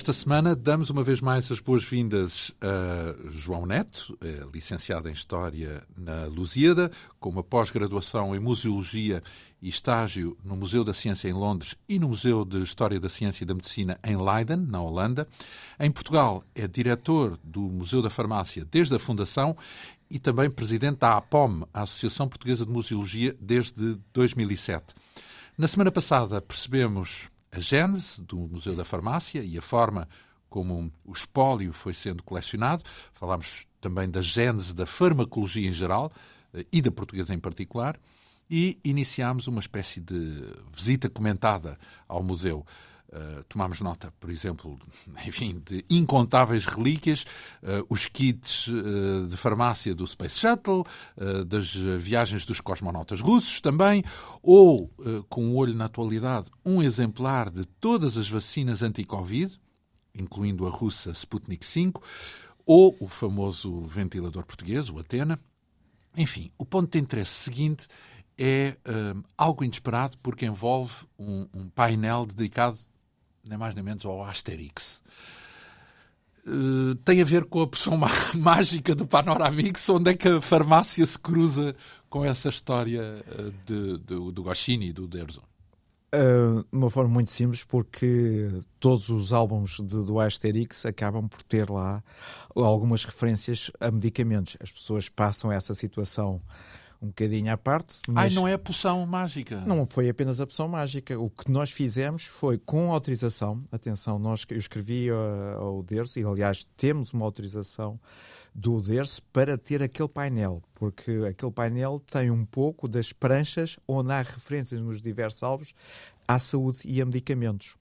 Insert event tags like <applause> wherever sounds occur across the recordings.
Esta semana damos uma vez mais as boas-vindas a João Neto, é licenciado em História na Lusíada, com uma pós-graduação em Museologia e estágio no Museu da Ciência em Londres e no Museu de História da Ciência e da Medicina em Leiden, na Holanda. Em Portugal é diretor do Museu da Farmácia desde a fundação e também presidente da APOM, a Associação Portuguesa de Museologia, desde 2007. Na semana passada percebemos a gênese do Museu da Farmácia e a forma como o espólio foi sendo colecionado. Falámos também da gênese da farmacologia em geral eh, e da portuguesa em particular. E iniciámos uma espécie de visita comentada ao museu. Uh, tomámos nota, por exemplo, <laughs> enfim, de incontáveis relíquias, uh, os kits uh, de farmácia do Space Shuttle, das viagens dos cosmonautas russos também, ou, com um olho na atualidade, um exemplar de todas as vacinas anti-Covid, incluindo a russa Sputnik V, ou o famoso ventilador português, o Atena. Enfim, o ponto de interesse seguinte é algo inesperado porque envolve um, um painel dedicado nem mais nem menos ao Asterix. Uh, tem a ver com a opção <laughs> mágica do Panoramix, onde é que a farmácia se cruza com essa história uh, de, de, do Goscinny e do Derzo? Uh, de uma forma muito simples, porque todos os álbuns de, do Asterix acabam por ter lá algumas referências a medicamentos. As pessoas passam essa situação um bocadinho à parte. Mas Ai, não é a poção mágica. Não foi apenas a poção mágica. O que nós fizemos foi com autorização. Atenção, nós, eu escrevi ao Derso, e aliás temos uma autorização do Derso para ter aquele painel, porque aquele painel tem um pouco das pranchas onde há referências nos diversos álbuns à saúde e a medicamentos.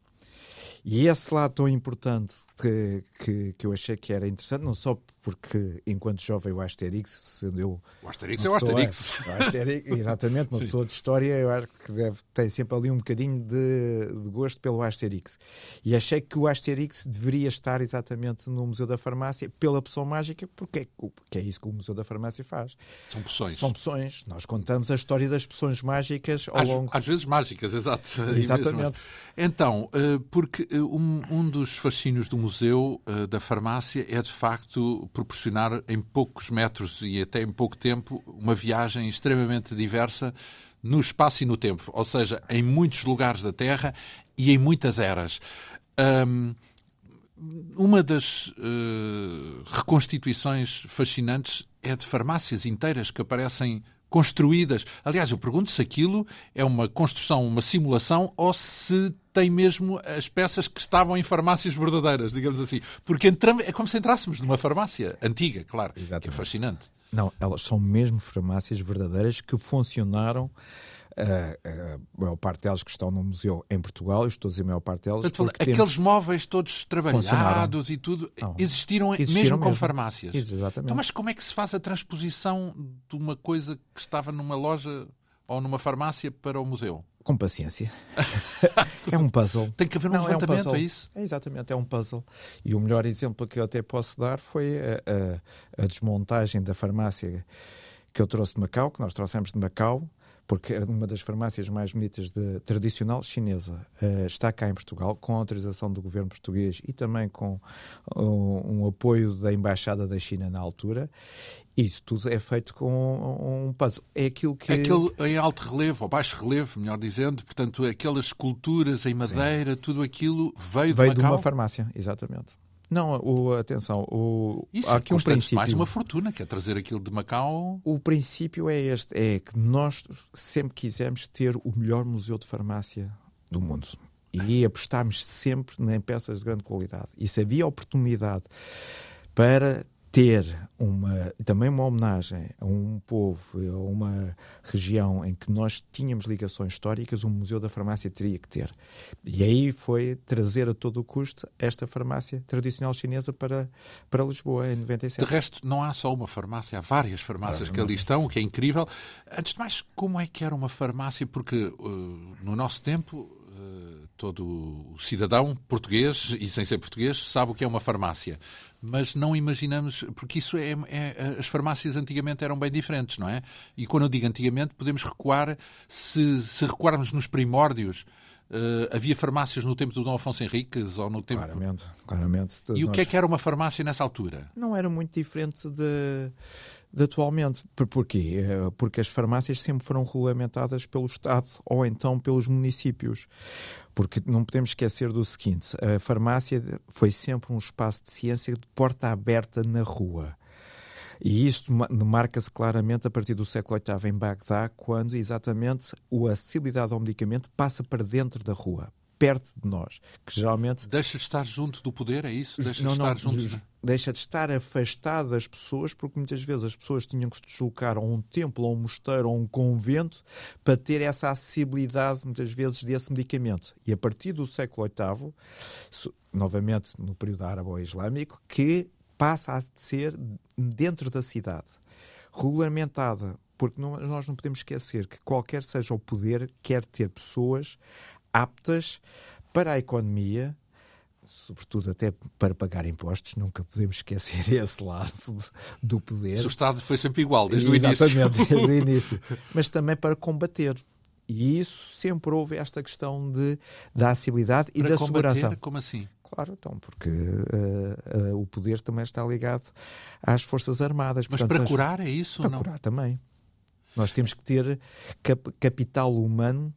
E esse lado tão importante que, que, que eu achei que era interessante, não só porque enquanto jovem o Asterix, sendo eu. O Asterix é o Asterix. É, o Asterix <laughs> exatamente, uma pessoa de história, eu acho que deve, tem sempre ali um bocadinho de, de, gosto pelo Asterix. E achei que o Asterix deveria estar exatamente no Museu da Farmácia pela poção mágica, porque é, porque é isso que o Museu da Farmácia faz. São poções. São poções. Nós contamos a história das poções mágicas ao às, longo. Às vezes mágicas, <laughs> exato. Exatamente. Então, eh, porque um, um dos fascínios do Museu eh, da Farmácia é de facto proporcionar em poucos metros e até em pouco tempo uma viagem extremamente diversa no espaço e no tempo, ou seja, em muitos lugares da Terra e em muitas eras. Um, uma das uh, reconstituições fascinantes é de farmácias inteiras que aparecem construídas. Aliás, eu pergunto se aquilo é uma construção, uma simulação ou se tem mesmo as peças que estavam em farmácias verdadeiras, digamos assim. Porque entramos, é como se entrássemos numa farmácia antiga, claro, Exatamente. que é fascinante. Não, elas são mesmo farmácias verdadeiras que funcionaram a, maior parte delas que estão no museu em Portugal, eu estou a dizer a maior parte delas. aqueles móveis todos trabalhados e tudo Não, existiram, existiram mesmo, como farmácias. Exatamente. Então, mas como é que se faz a transposição de uma coisa que estava numa loja ou numa farmácia para o museu? Com paciência. <laughs> é um puzzle. Tem que haver um Não, levantamento, é, um é, isso? É exatamente, é um puzzle. E o melhor exemplo que eu até posso dar foi a, a, a desmontagem da farmácia que eu trouxe de Macau, que nós trouxemos de Macau, porque é uma das farmácias mais bonitas de, tradicional chinesa uh, está cá em Portugal, com autorização do governo português e também com um, um, apoio da Embaixada da China na altura. Isso tudo é feito com um puzzle. É aquilo que. Aquele em alto relevo, ou baixo relevo, melhor dizendo, portanto, aquelas esculturas em madeira, Sim. tudo aquilo veio, veio de, de uma farmácia, exatamente. Não, o, atenção, o, Isso, há aqui um princípio. mais uma fortuna, que é trazer aquilo de Macau. O princípio é este, é que nós sempre quisemos ter o melhor museu de farmácia do mundo. E apostámos sempre em peças de grande qualidade. E se havia oportunidade para ter uma, também uma homenagem a um povo, a uma região em que nós tínhamos ligações históricas, o Museu da Farmácia teria que ter. E aí foi trazer a todo o custo esta farmácia tradicional chinesa para, para Lisboa, em 97. De resto, não há só uma farmácia, há várias farmácias que ali estão, o que é incrível. Antes de mais, como é que era uma farmácia? Porque uh, no nosso tempo todo cidadão português e sem ser português sabe o que é uma farmácia. Mas não imaginamos, porque isso é, é, as farmácias antigamente eram bem diferentes, não é? E quando eu digo antigamente, podemos recuar, se, se recuarmos nos primórdios Uh, havia farmácias no tempo do Dom Afonso Henriques ou no tempo... Claramente, claramente. E nós... o que é que era uma farmácia nessa altura? Não era muito diferente de, de atualmente. Porquê? Eh, porque as farmácias sempre foram regulamentadas pelo Estado ou então pelos municípios. Porque não podemos esquecer do seguinte: a farmácia foi sempre um espaço de ciência de porta aberta na rua. E isto marca-se claramente a partir do século VIII em Bagdá, quando exatamente a acessibilidade ao medicamento passa para dentro da rua, perto de nós, que geralmente... Deixa de estar junto do poder, é isso? Deixa não, de estar não, junto... Deixa de estar afastado das pessoas, porque muitas vezes as pessoas tinham que se deslocar a um templo, a um mosteiro, a um convento, para ter essa acessibilidade, muitas vezes, desse medicamento. E a partir do século VIII, novamente no período árabe-islâmico, que passa a ser dentro da cidade, regulamentada, porque não, nós não podemos esquecer que qualquer seja o poder, quer ter pessoas aptas para a economia, sobretudo até para pagar impostos, nunca podemos esquecer <laughs> esse lado do poder. O Estado foi sempre igual, desde Exatamente, o início. Exatamente, <laughs> desde o início. <laughs> Mas também para combater. E isso sempre houve esta questão de, da acessibilidade e para da combater, segurança. Como assim? Claro, então, porque uh, uh, o poder também está ligado às Forças Armadas. Mas Portanto, para curar é isso? Para não? curar também. Nós temos que ter cap capital humano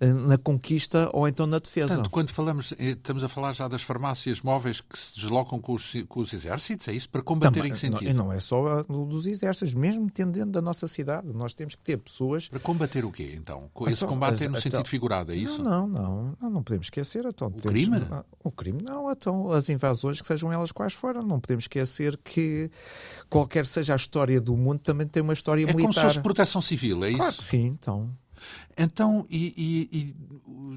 na conquista ou então na defesa. Portanto, quando falamos, eh, estamos a falar já das farmácias móveis que se deslocam com os, com os exércitos, é isso? Para combater Também, em que sentido? Não, não é só dos exércitos, mesmo tendo dentro da nossa cidade. Nós temos que ter pessoas. Para combater o quê, então? Esse então, combate é no então, sentido figurado, é isso? Não, não, não, não podemos esquecer. Então, o temos, crime? O crime, não. Então, as invasões, que sejam elas quais forem. Não podemos esquecer que qualquer seja a história do mundo, também tem uma história é militar. É como se fosse proteção civil, é isso? Claro que sim, então. Então, e, e, e,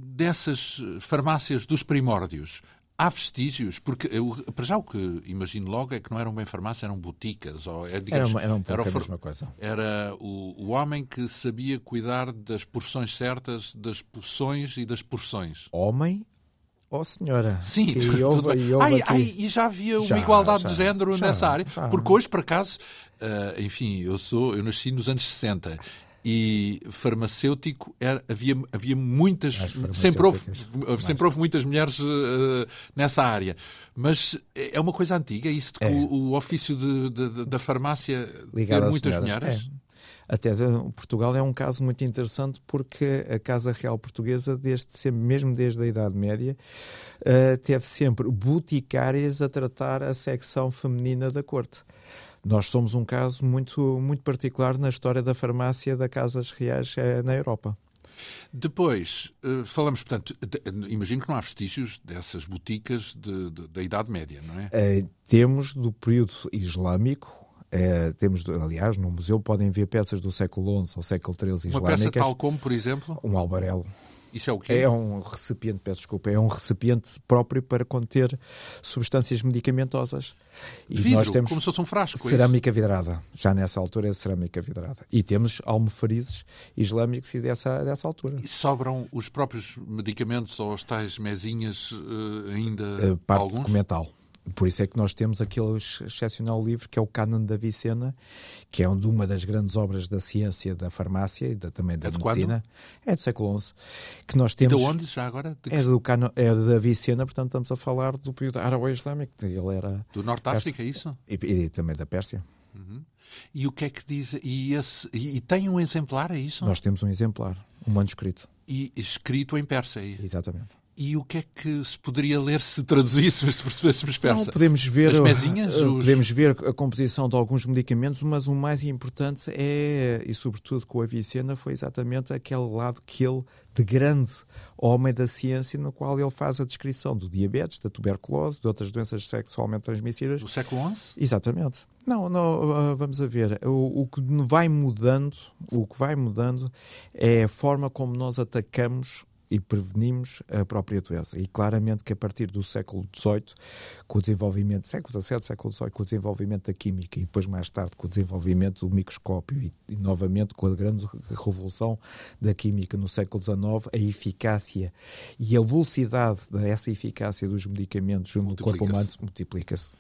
dessas farmácias dos primórdios, há vestígios? Porque eu, para já o que imagino logo é que não eram bem farmácias, eram boticas. Ou, é, digamos, era, uma, era um pouco era a mesma coisa. Era o, o homem que sabia cuidar das porções certas, das porções e das porções. Homem Oh, senhora. Sim, e, <laughs> tudo, houve, e, ai, ai, e já havia já, uma igualdade já, de género já, nessa área. Porque hoje, por acaso, uh, enfim, eu sou, eu nasci nos anos 60 e farmacêutico era, havia, havia muitas, sempre houve, sempre houve muitas mulheres uh, nessa área. Mas é uma coisa antiga, isso de que é. o, o, ofício de, de, da farmácia Ligado ter muitas senhoras. mulheres. É. Até Portugal é um caso muito interessante porque a Casa Real Portuguesa, desde sempre, mesmo desde a Idade Média, uh, teve sempre boticárias a tratar a secção feminina da corte. Nós somos um caso muito, muito particular na história da farmácia da Casas Reais eh, na Europa. Depois, eh, falamos, portanto, de, imagino que não há vestígios dessas boticas de, de, da Idade Média, não é? Uh, temos do período islâmico, Uh, temos, aliás, no museu podem ver peças do século XI ou século XIII islâmicas. Uma peça tal como, por exemplo? Um albarelo. Isso é o quê? É um recipiente, peço desculpa, é um recipiente próprio para conter substâncias medicamentosas. E Vidro, nós temos como se fosse um frasco. É cerâmica é vidrada. Já nessa altura é cerâmica vidrada. E temos almofarizes islâmicos e dessa, dessa altura. E sobram os próprios medicamentos ou as tais mesinhas uh, ainda uh, parte alguns? documental. Por isso é que nós temos aquele excepcional livro que é o Canon da Vicena, que é uma das grandes obras da ciência da farmácia e da, também da é medicina. Quando? É do século XI. Que nós temos... E de onde já agora? De é, do Canon, é da Vicena, portanto estamos a falar do período árabe-islâmico. Ele era... Do Norte de África, é isso? E, e, também da Pérsia. Uhum. E o que é que diz? E, esse, e, tem um exemplar, é isso? Nós temos um exemplar, um manuscrito. E escrito em persa, é Exatamente. E o que é que se poderia ler se traduzíssemos, se percebêssemos persa? Não, podemos ver, As mesinhas? Uh, os... Podemos ver a composição de alguns medicamentos, mas o mais importante é, e sobretudo com a Vicena, foi exatamente aquele lado que ele, de grande homem da ciência, no qual ele faz a descrição do diabetes, da tuberculose, de outras doenças sexualmente transmissíveis. Do século XI? Exatamente. Não, não, uh, vamos a ver. O, o, que vai mudando, o que vai mudando é a forma como nós atacamos e prevenimos a própria doença. E claramente que a partir do século XVIII, com o desenvolvimento, século XVII, século XVIII, com o desenvolvimento da química e depois mais tarde com o desenvolvimento do microscópio e, e novamente com a grande revolução da química no século XIX, a eficácia e a velocidade dessa eficácia dos medicamentos no corpo humano multiplica-se.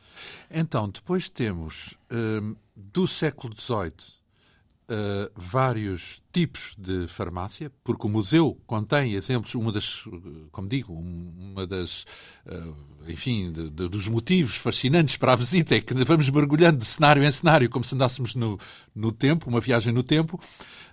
Então, depois temos hum, do século XVIII uh, vários tipos de farmácia, porque o museu contém exemplos, uma das, como digo, uma das, uh, enfim, de, de, dos motivos fascinantes para a visita é que vamos mergulhando de cenário em cenário, como se andássemos no, no tempo, uma viagem no tempo,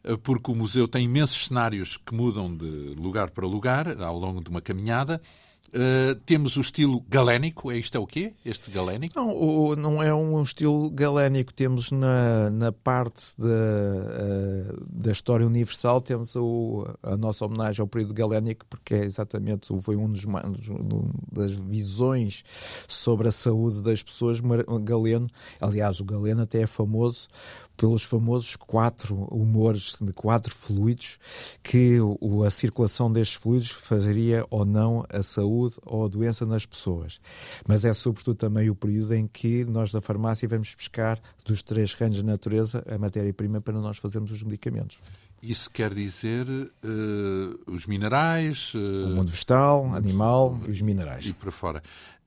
uh, porque o museu tem imensos cenários que mudam de lugar para lugar ao longo de uma caminhada. Uh, temos o estilo galénico, é isto é o quê? Este galénico? Não, não é um estilo galénico. Temos na, na parte da, uh, da história universal, temos o, a nossa homenagem ao período galénico, porque é exatamente, foi um dos, um das visões sobre a saúde das pessoas, Galeno. Aliás, o Galeno até é famoso pelos famosos quatro humores de quatro fluidos que o, a circulação destes fluidos faria ou não a saúde ou a doença nas pessoas. Mas é sobretudo também o período em que nós da farmácia vamos buscar dos três reinos da natureza a matéria-prima para nós fazermos os medicamentos. Isso quer dizer uh, os minerais. Uh, o mundo vegetal, animal e os minerais. E para fora.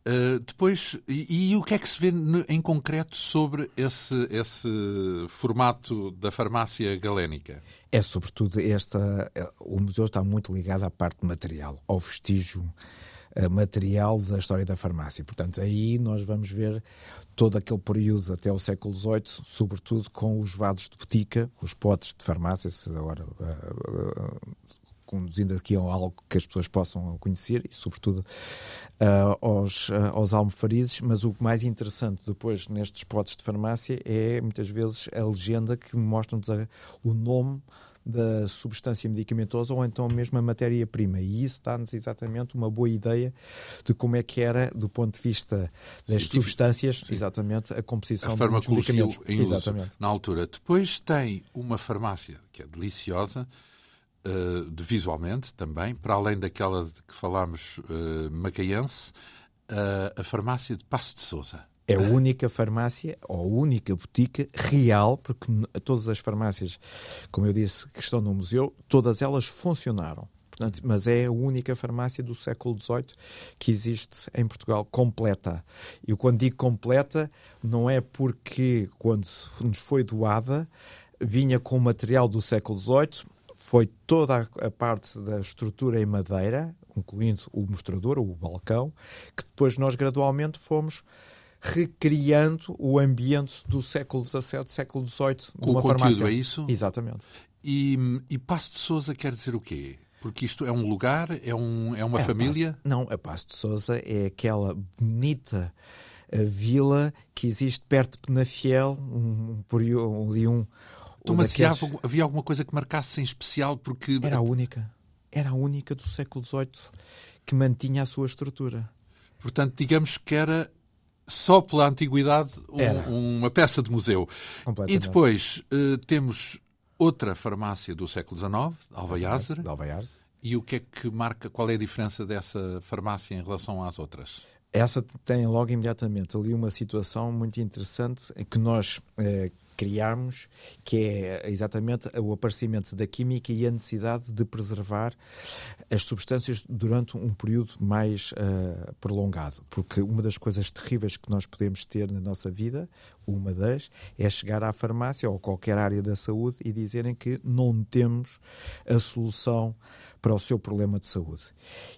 Uh, depois, e, e, o que é que se vê no, em concreto sobre esse, esse formato da farmácia galénica? É sobretudo esta. O museu está muito ligado à parte material, ao vestígio uh, material da história da farmácia. Portanto, aí nós vamos ver todo aquele período até o século XVIII, sobretudo com os vasos de botica, os potes de farmácia, agora uh, conduzindo aqui a algo que as pessoas possam conhecer e, sobretudo, uh, aos, uh, aos almofarizes. Mas o mais interessante depois nestes potes de farmácia é muitas vezes a legenda que mostra-nos o nome da substância medicamentosa ou então mesmo a matéria-prima. E isso dá-nos exatamente uma boa ideia de como é que era, do ponto de vista das substâncias, sim. exatamente, a composição a dos medicamentos. Em uso, exatamente. na altura. Depois tem uma farmácia que é deliciosa, uh, de visualmente também, para além daquela de que falámos uh, macaense, uh, a farmácia de Passo de Souza. É a única farmácia ou a única botica real, porque todas as farmácias, como eu disse, que estão no museu, todas elas funcionaram. Portanto, mas é a única farmácia do século XVIII que existe em Portugal completa. E quando digo completa, não é porque quando nos foi doada vinha com material do século XVIII, foi toda a parte da estrutura em madeira, incluindo o mostrador, o balcão, que depois nós gradualmente fomos recriando o ambiente do século XVII, século XVIII. Com o conteúdo, é isso? Exatamente. E, e Passo de Souza quer dizer o quê? Porque isto é um lugar, é, um, é uma é família? Passo, não, a Passo de Souza é aquela bonita uh, vila que existe perto de Penafiel, um, um, ali um, então, mas daqueles... havia, havia alguma coisa que marcasse em especial? Porque... Era a única. Era a única do século XVIII que mantinha a sua estrutura. Portanto, digamos que era só pela antiguidade um, uma peça de museu. E depois uh, temos outra farmácia do século XIX, Alvaiazer. E o que é que marca, qual é a diferença dessa farmácia em relação às outras? Essa tem logo imediatamente ali uma situação muito interessante em que nós eh, criámos, que é exatamente o aparecimento da química e a necessidade de preservar as substâncias durante um período mais uh, prolongado. Porque uma das coisas terríveis que nós podemos ter na nossa vida, uma das, é chegar à farmácia ou qualquer área da saúde e dizerem que não temos a solução para o seu problema de saúde.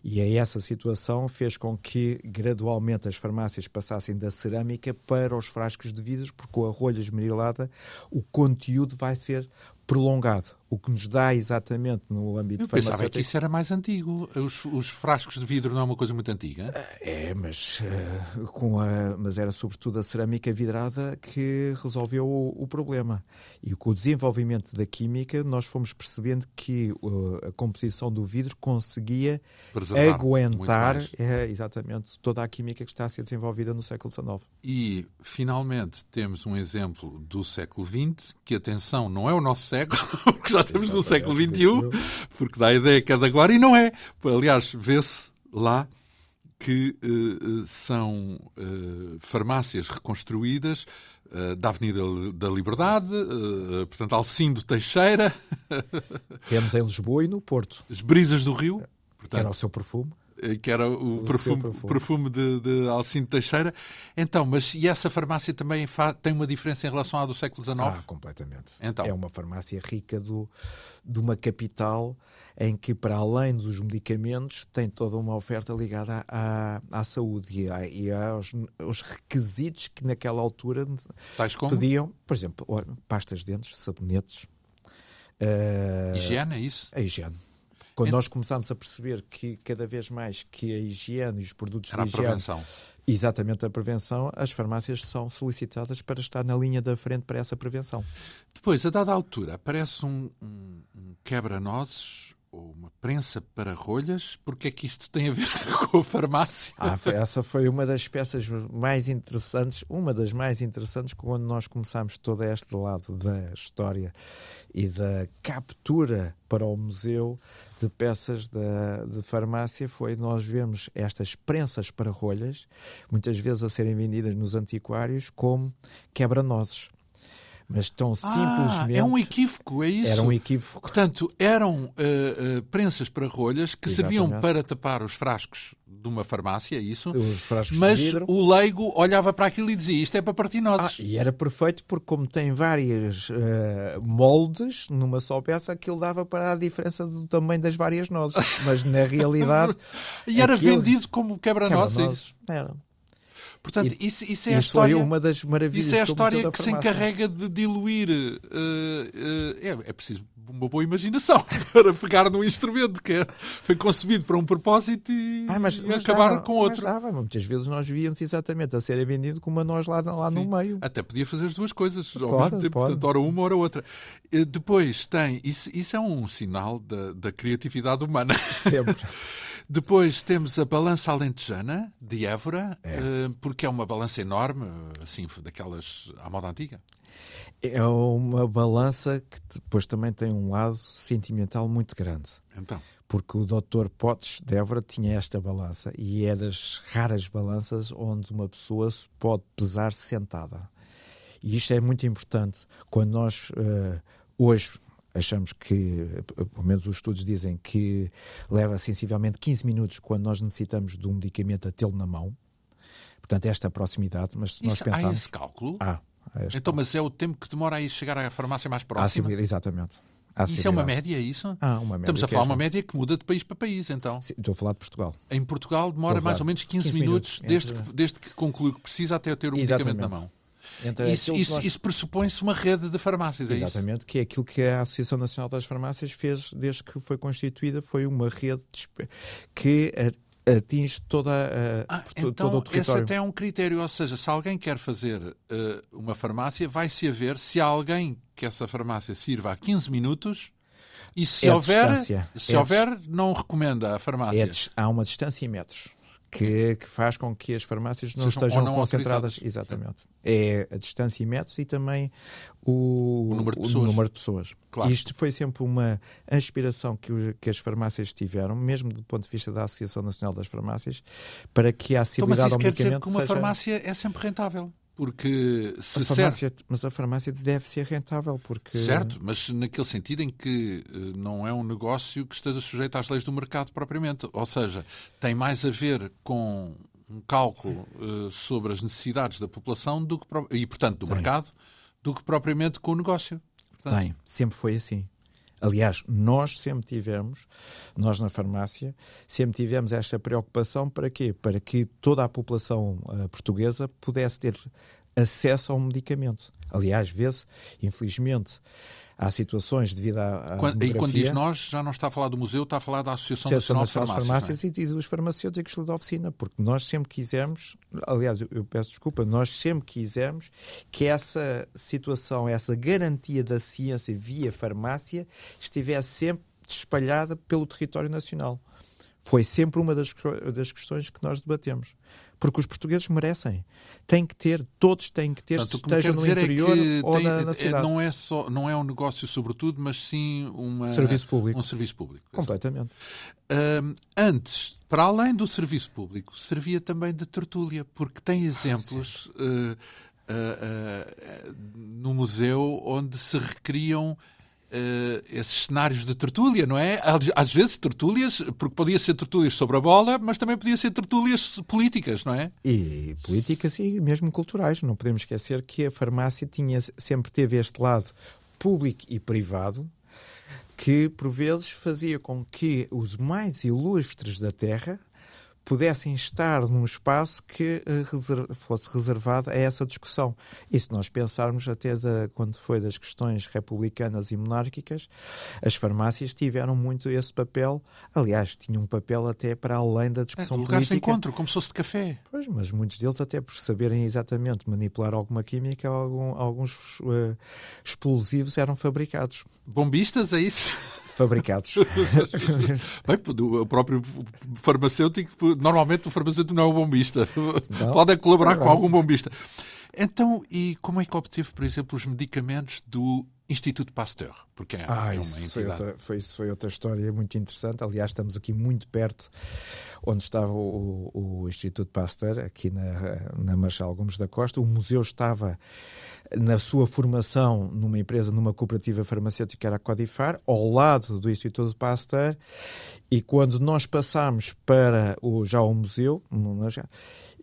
E é essa situação fez com que gradualmente as farmácias passassem da cerâmica para os frascos de vidro, porque com a rolha esmerilada o conteúdo vai ser prolongado, o que nos dá exatamente no âmbito Eu pensava que isso era mais antigo. Os, os, frascos de vidro não é uma coisa muito antiga? É, mas, uh, com a, mas era sobretudo a cerâmica vidrada que resolveu o, o, problema. E com o desenvolvimento da química, nós fomos percebendo que uh, a composição do vidro conseguia Preservar aguentar é, exatamente toda a química que está a ser desenvolvida no século XIX. E, finalmente, temos um exemplo do século XX, que, atenção, não é o nosso século, <laughs> porque já estamos no século XXI, porque dá a ideia que é de agora, e não é. Aliás, vê-se lá que uh, são uh, farmácias reconstruídas uh, da Avenida da Liberdade, portanto, Alcindo Teixeira. <laughs> Temos em Lisboa e no Porto. As Brisas do Rio. Portanto, que era o seu perfume. Eh, que era o, o perfume, perfume. perfume, de, de Teixeira. Então, mas e essa farmácia também tem uma diferença em relação à do século XIX? Ah, completamente. Então. É uma farmácia rica do, de uma capital em que, para além dos medicamentos, tem toda uma oferta ligada à, à saúde e, à, e aos, aos, requisitos que naquela altura pediam, por exemplo, pastas de dentes, sabonetes. Uh, higiene, é isso? A higiene. Quando nós começámos a perceber que cada vez mais que a higiene e os produtos Era de higiene... a prevenção. Exatamente a prevenção, as farmácias são solicitadas para estar na linha da frente para essa prevenção. Depois, a dada altura, aparece um, um, um quebra-nozes ou uma prensa para rolhas, porque é que isto tem a ver <laughs> com a farmácia? Ah, essa foi uma das peças mais interessantes, uma das mais interessantes quando nós começámos todo este lado da história e da captura para o museu de peças de, de farmácia foi nós vemos estas prensas para rolhas, muitas vezes a serem vendidas nos antiquários como quebra-nozes mas tão simplesmente. Ah, é um equívoco, é isso? Era um equívoco. Portanto, eram uh, uh, prensas para rolhas que Exatamente. serviam para tapar os frascos de uma farmácia, é isso? Os frascos mas o leigo olhava para aquilo e dizia isto é para partir nozes. Ah, e era perfeito porque, como tem várias uh, moldes numa só peça, aquilo dava para a diferença do tamanho das várias nozes. Mas na <laughs> realidade. e era aquilo... vendido como quebra-nozes? Quebra era. Portanto, e, isso, isso é a história. uma das maravilhas Isso é a história que se encarrega de diluir. Uh, uh, é, é preciso uma boa imaginação <laughs> para pegar num instrumento que é, foi concebido para um propósito e, ah, mas, e mas acabar dava, com outro. Mas dava. Muitas vezes nós víamos exatamente a ser vendido como a nós lá, lá no meio. Até podia fazer as duas coisas pode, ao mesmo tempo, portanto, ora uma, ora outra. Depois tem, isso, isso é um sinal da, da criatividade humana. Sempre. <laughs> Depois temos a balança alentejana de Évora, é. Eh, porque é uma balança enorme, assim, daquelas à moda antiga. É uma balança que depois também tem um lado sentimental muito grande. Então. Porque o Dr. Potts de Évora tinha esta balança e é das raras balanças onde uma pessoa pode pesar sentada. E isto é muito importante quando nós uh, hoje achamos que, pelo menos os estudos dizem que leva sensivelmente 15 minutos quando nós necessitamos de um medicamento a tê-lo na mão. Portanto, esta proximidade, mas se nós Isso, pensarmos... Há esse cálculo? Ah, então, mas é o tempo que demora a chegar à farmácia mais próxima? Ah, exatamente. Isso é uma média, é isso? Ah, uma média. Estamos a falar de uma média que muda de país para país, então. Sim, estou a falar de Portugal. Em Portugal demora mais ou menos 15, 15 minutos, desde, entre... que, desde que conclui que precisa até ter um Exatamente. medicamento na mão. Isso, isso, nós... isso pressupõe-se uma rede de farmácias, é Exatamente, isso? que é aquilo que a Associação Nacional das Farmácias fez desde que foi constituída, foi uma rede que atinge toda a, ah, então, todo o território. Esse até é um critério, ou seja, se alguém quer fazer uh, uma farmácia, vai-se a ver se há alguém que essa farmácia sirva a 15 minutos e se é houver, se é houver, não recomenda a farmácia. É, há uma distância em metros que, que, faz com que as farmácias não Sejam, estejam não concentradas. Exatamente. É a distância em metros e também o, o número de pessoas. Número de pessoas. Claro. Isto foi sempre uma aspiração que, que, as farmácias tiveram, mesmo do ponto de vista da Associação Nacional das Farmácias, para que a acessibilidade então, mas isso quer dizer que uma seja... farmácia é sempre rentável. Porque se a farmácia, serve... Mas a farmácia deve ser rentável, porque. Certo, mas naquele sentido em que eh, não é um negócio que esteja sujeito às leis do mercado propriamente. Ou seja, tem mais a ver com um cálculo uh, sobre as necessidades da população do que, e, portanto, do tem. mercado, do que propriamente com o negócio. Portanto... Tem, sempre foi assim. Aliás, nós sempre tivemos, nós na farmácia, sempre tivemos esta preocupação para quê? Para que toda a população uh, portuguesa pudesse ter acesso ao medicamento. Aliás, vê-se, infelizmente, há situações devido à, à quando, E quando diz nós, já não está a falar do museu, está a falar da Associação, Associação Nacional, Nacional de Farmácias, Farmácias é? e dos farmacêuticos da oficina, porque nós sempre quisemos, aliás, eu, eu peço desculpa, nós sempre quisemos que essa situação, essa garantia da ciência via farmácia estivesse sempre espalhada pelo território nacional. Foi sempre uma das, das questões que nós debatemos porque os portugueses merecem. Tem que ter, todos têm que ter, Portanto, esteja no é interior é ou tem, na, na, cidade. Não é, só, não é um negócio sobretudo, mas sim uma, serviço público. um serviço público. Completamente. Um, antes, para além do serviço público, servia também de tertúlia, porque tem exemplos ah, uh, uh, uh, no museu onde se recriam uh, esses cenários de tertúlia, não é? Às vezes tertúlias, porque podia ser tertúlias sobre a bola, mas também podia ser tertúlias políticas, não é? E políticas e mesmo culturais. Não podemos esquecer que a farmácia tinha, sempre teve este lado público e privado, que por vezes fazia com que os mais ilustres da Terra pudessem estar num espaço que uh, fosse reservado a essa discussão. E se nós pensarmos até da, quando foi das questões republicanas e monárquicas, as farmácias tiveram muito esse papel. Aliás, tinham um papel até para além da discussão é, lugar política. de encontro, como se fosse de café. Pois, mas muitos deles até por saberem exatamente manipular alguma química, algum, alguns uh, explosivos eram fabricados. Bombistas, é isso? <laughs> Fabricados. <laughs> Bem, o próprio farmacêutico normalmente o farmacêutico não é o bombista. Não? Pode colaborar com algum bombista. Então, e como é que obteve, por exemplo, os medicamentos do Instituto Pasteur? Porque é, ah, é uma isso Foi outra, foi, isso foi outra história muito interessante. Aliás, estamos aqui muito perto onde estava o, o, Instituto Pasteur, aqui na, na Marshal Gomes da Costa. O museu estava na sua formação numa empresa, numa cooperativa farmacêutica que era a Codifar, ao lado do Instituto Pasteur, e quando nós passámos para o, já o museu,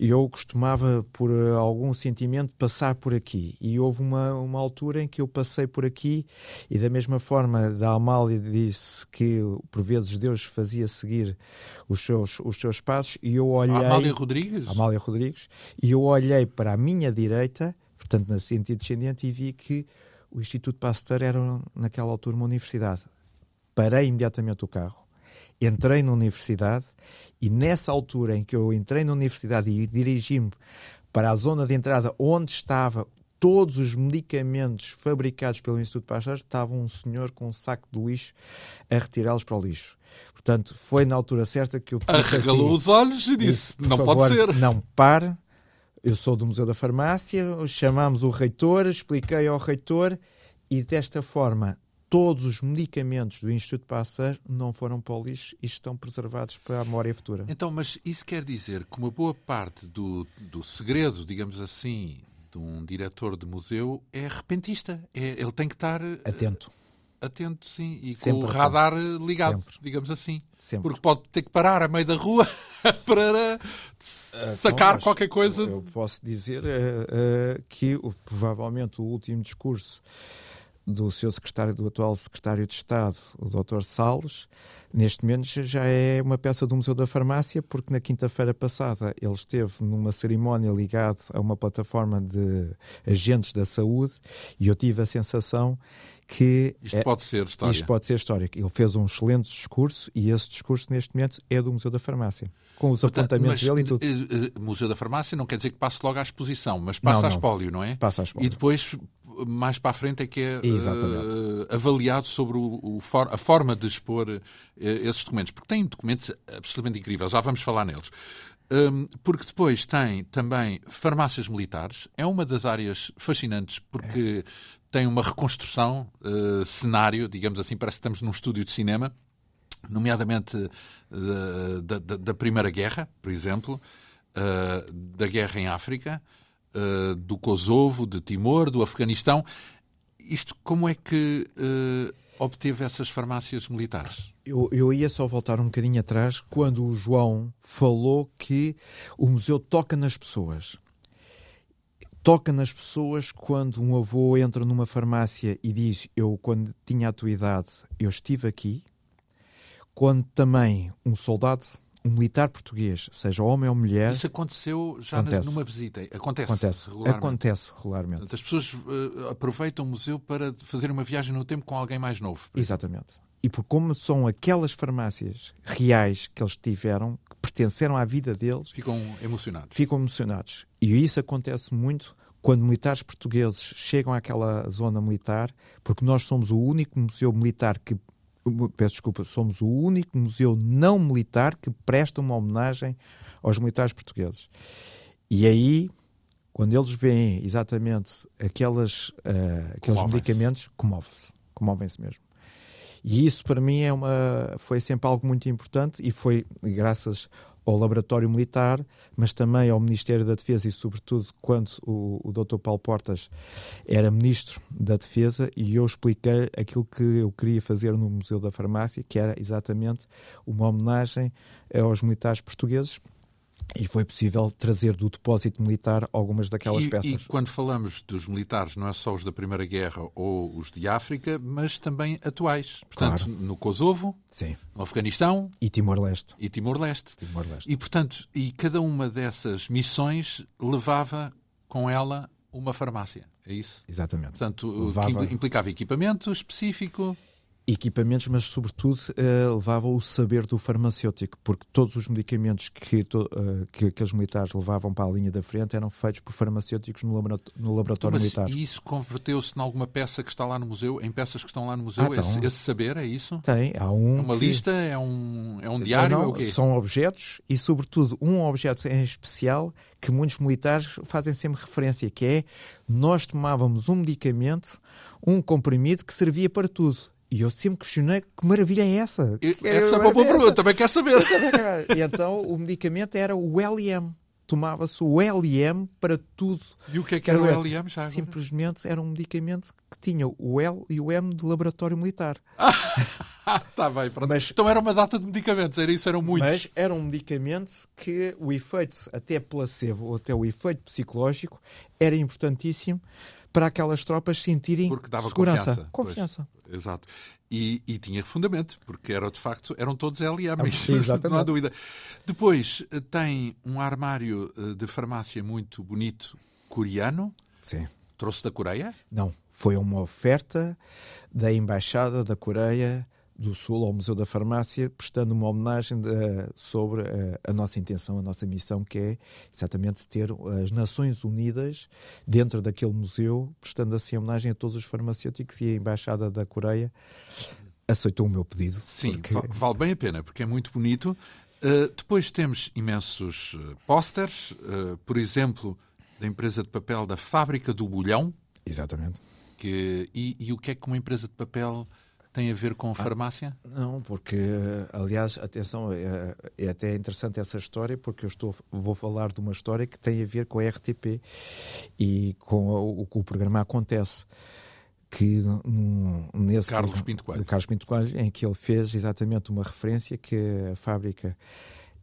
eu costumava, por algum sentimento, passar por aqui. E houve uma, uma altura em que eu passei por aqui, e da mesma forma, da Amália disse que por vezes Deus fazia seguir os seus, os seus passos, e eu olhei. Amália Rodrigues? Amália Rodrigues, e eu olhei para a minha direita portanto, na sentido descendente, e vi que o Instituto Pasteur era, naquela altura, uma universidade. Parei imediatamente o carro, entrei na universidade, e nessa altura em que eu entrei na universidade e dirigi-me para a zona de entrada onde estava todos os medicamentos fabricados pelo Instituto Pasteur, estava um senhor com um saco de lixo a retirá-los para o lixo. Portanto, foi na altura certa que eu... Arregalou assim, os olhos e disse, não favor, pode ser. Não, pare, eu sou do Museu da Farmácia, chamámos o reitor, expliquei ao reitor e desta forma todos os medicamentos do Instituto Pasteur não foram para o lixo e estão preservados para a memória futura. Então, mas isso quer dizer que uma boa parte do, do segredo, digamos assim, de um diretor de museu é repentista. É, ele tem que estar eh, atento atento, sim, e Sempre com o radar atento. ligado, Sempre. digamos assim. Sempre. Porque pode ter que parar a meio da rua <laughs> para uh, sacar então, qualquer coisa. Eu, posso dizer uh, uh, que provavelmente o último discurso do seu secretário, do atual secretário de Estado, o Dr. Salles, neste momento já é uma peça do Museu da Farmácia, porque na quinta-feira passada ele esteve numa cerimónia ligada a uma plataforma de agentes da saúde e eu tive a sensação que isto é, pode ser história. Isto pode ser histórico. Ele fez um excelente discurso e esse discurso neste momento é do Museu da Farmácia, com os Portanto, apontamentos dele e tudo. Uh, Museu da Farmácia não quer dizer que passe logo à exposição, mas passa não, a espólio, não é? Passa a espólio. E depois mais para a frente é que é uh, avaliado sobre o, o for, a forma de expor uh, esses documentos, porque tem documentos absolutamente incríveis, já vamos falar neles. Um, porque depois tem também farmácias militares, é uma das áreas fascinantes porque tem uma reconstrução, uh, cenário, digamos assim, parece que estamos num estúdio de cinema, nomeadamente da, da, da, Primeira Guerra, por exemplo, da guerra em África, do Kosovo, de Timor, do Afeganistão. Isto, como é que obteve essas farmácias militares? Eu, eu, ia só voltar um bocadinho atrás quando o João falou que o museu toca nas pessoas toca nas pessoas quando um avô entra numa farmácia e diz: Eu, quando tinha a tua idade, eu estive aqui. Quando também um soldado, um militar português, seja homem ou mulher. Isso aconteceu já acontece. numa visita. Acontece. Acontece regularmente. Acontece regularmente. As pessoas uh, aproveitam o museu para fazer uma viagem no tempo com alguém mais novo. Exatamente. E por como são aquelas farmácias reais que eles tiveram, que pertenceram à vida deles. Ficam emocionados. Ficam emocionados. E isso acontece muito quando militares portugueses chegam àquela zona militar, porque nós somos o único museu militar que. Peço desculpa, somos o único museu não militar que presta uma homenagem aos militares portugueses. E aí, quando eles veem exatamente aquelas, uh, aqueles medicamentos, comovem-se. Comovem-se mesmo. E isso para mim é uma, foi sempre algo muito importante e foi graças ao laboratório militar, mas também ao Ministério da Defesa e, sobretudo, quando o, o Dr. Paulo Portas era Ministro da Defesa e eu expliquei aquilo que eu queria fazer no Museu da Farmácia, que era exatamente uma homenagem aos militares portugueses e foi possível trazer do depósito militar algumas daquelas e, peças. E quando falamos dos militares, não é só os da Primeira Guerra ou os de África, mas também atuais. Portanto, Claro. no Kosovo, Sim. no Afeganistão E Timor-Leste. e Timor-Leste. Timor-Leste. E, portanto, e cada uma dessas missões levava com ela uma farmácia. É isso? Exatamente. Portanto, Levava- implicava equipamento específico. Equipamentos, mas sobretudo eh, levava o saber do farmacêutico, porque todos os medicamentos que, to- eh, que aqueles militares levavam para a linha da frente eram feitos por farmacêuticos no, labora- no laboratório Mas militar. e isso converteu-se em alguma peça que está lá no museu, em peças que estão lá no museu? Ah, então. esse, esse saber, é isso? Tem, há um É uma que- lista? É um, é um diário? Não, é? São objetos e, sobretudo, um objeto em especial que muitos militares fazem sempre referência, que é nós tomávamos um medicamento, um comprimido que servia para tudo. E eu sempre questionei que maravilha é essa? E- Essa é uma boa pergunta, também quero saber. E então o medicamento era o LM. Tomava-se o LM para tudo. E o que é que era o doença. LM já agora? Simplesmente era um medicamento que tinha o L e o M de laboratório militar. Está <laughs> bem, pronto. Mas- Então era uma data de medicamentos, era isso, eram muitos. Mas era um medicamento que o efeito, até placebo, ou até o efeito psicológico, era importantíssimo para aquelas tropas sentirem Porque dava segurança. confiança. Pois. Confiança. Exato. E, e tinha fundamento, porque era de facto, eram todos LM, Ah, isso exatamente. <laughs> não há dúvida. Depois eh, tem um armário eh, de farmácia muito bonito coreano, Sim. trouxe da Coreia. Não, foi uma oferta da Embaixada da Coreia do Sul ao Museu da Farmácia, prestando uma homenagem de- sobre eh, a nossa intenção, a nossa missão, que é exatamente ter as Nações Unidas dentro daquele museu, prestando assim homenagem a todos os farmacêuticos e a Embaixada da Coreia aceitou o meu pedido. Sim, porque- va- vale bem a pena, porque é muito bonito. Uh, depois temos imensos uh, pósteres, uh, por exemplo, da empresa de papel da Fábrica do Bolhão. Exatamente. Que, e, e o que é que uma empresa de papel tem a ver Ah. com farmácia? Não, porque, aliás, atenção, é, é até interessante essa história, porque eu estou, vou falar de uma história que tem a ver com a RTP e com o, que o programa acontece. Que no, nesse Carlos Pinto Coelho. Carlos Pinto Coelho, em que ele fez exatamente uma referência que a fábrica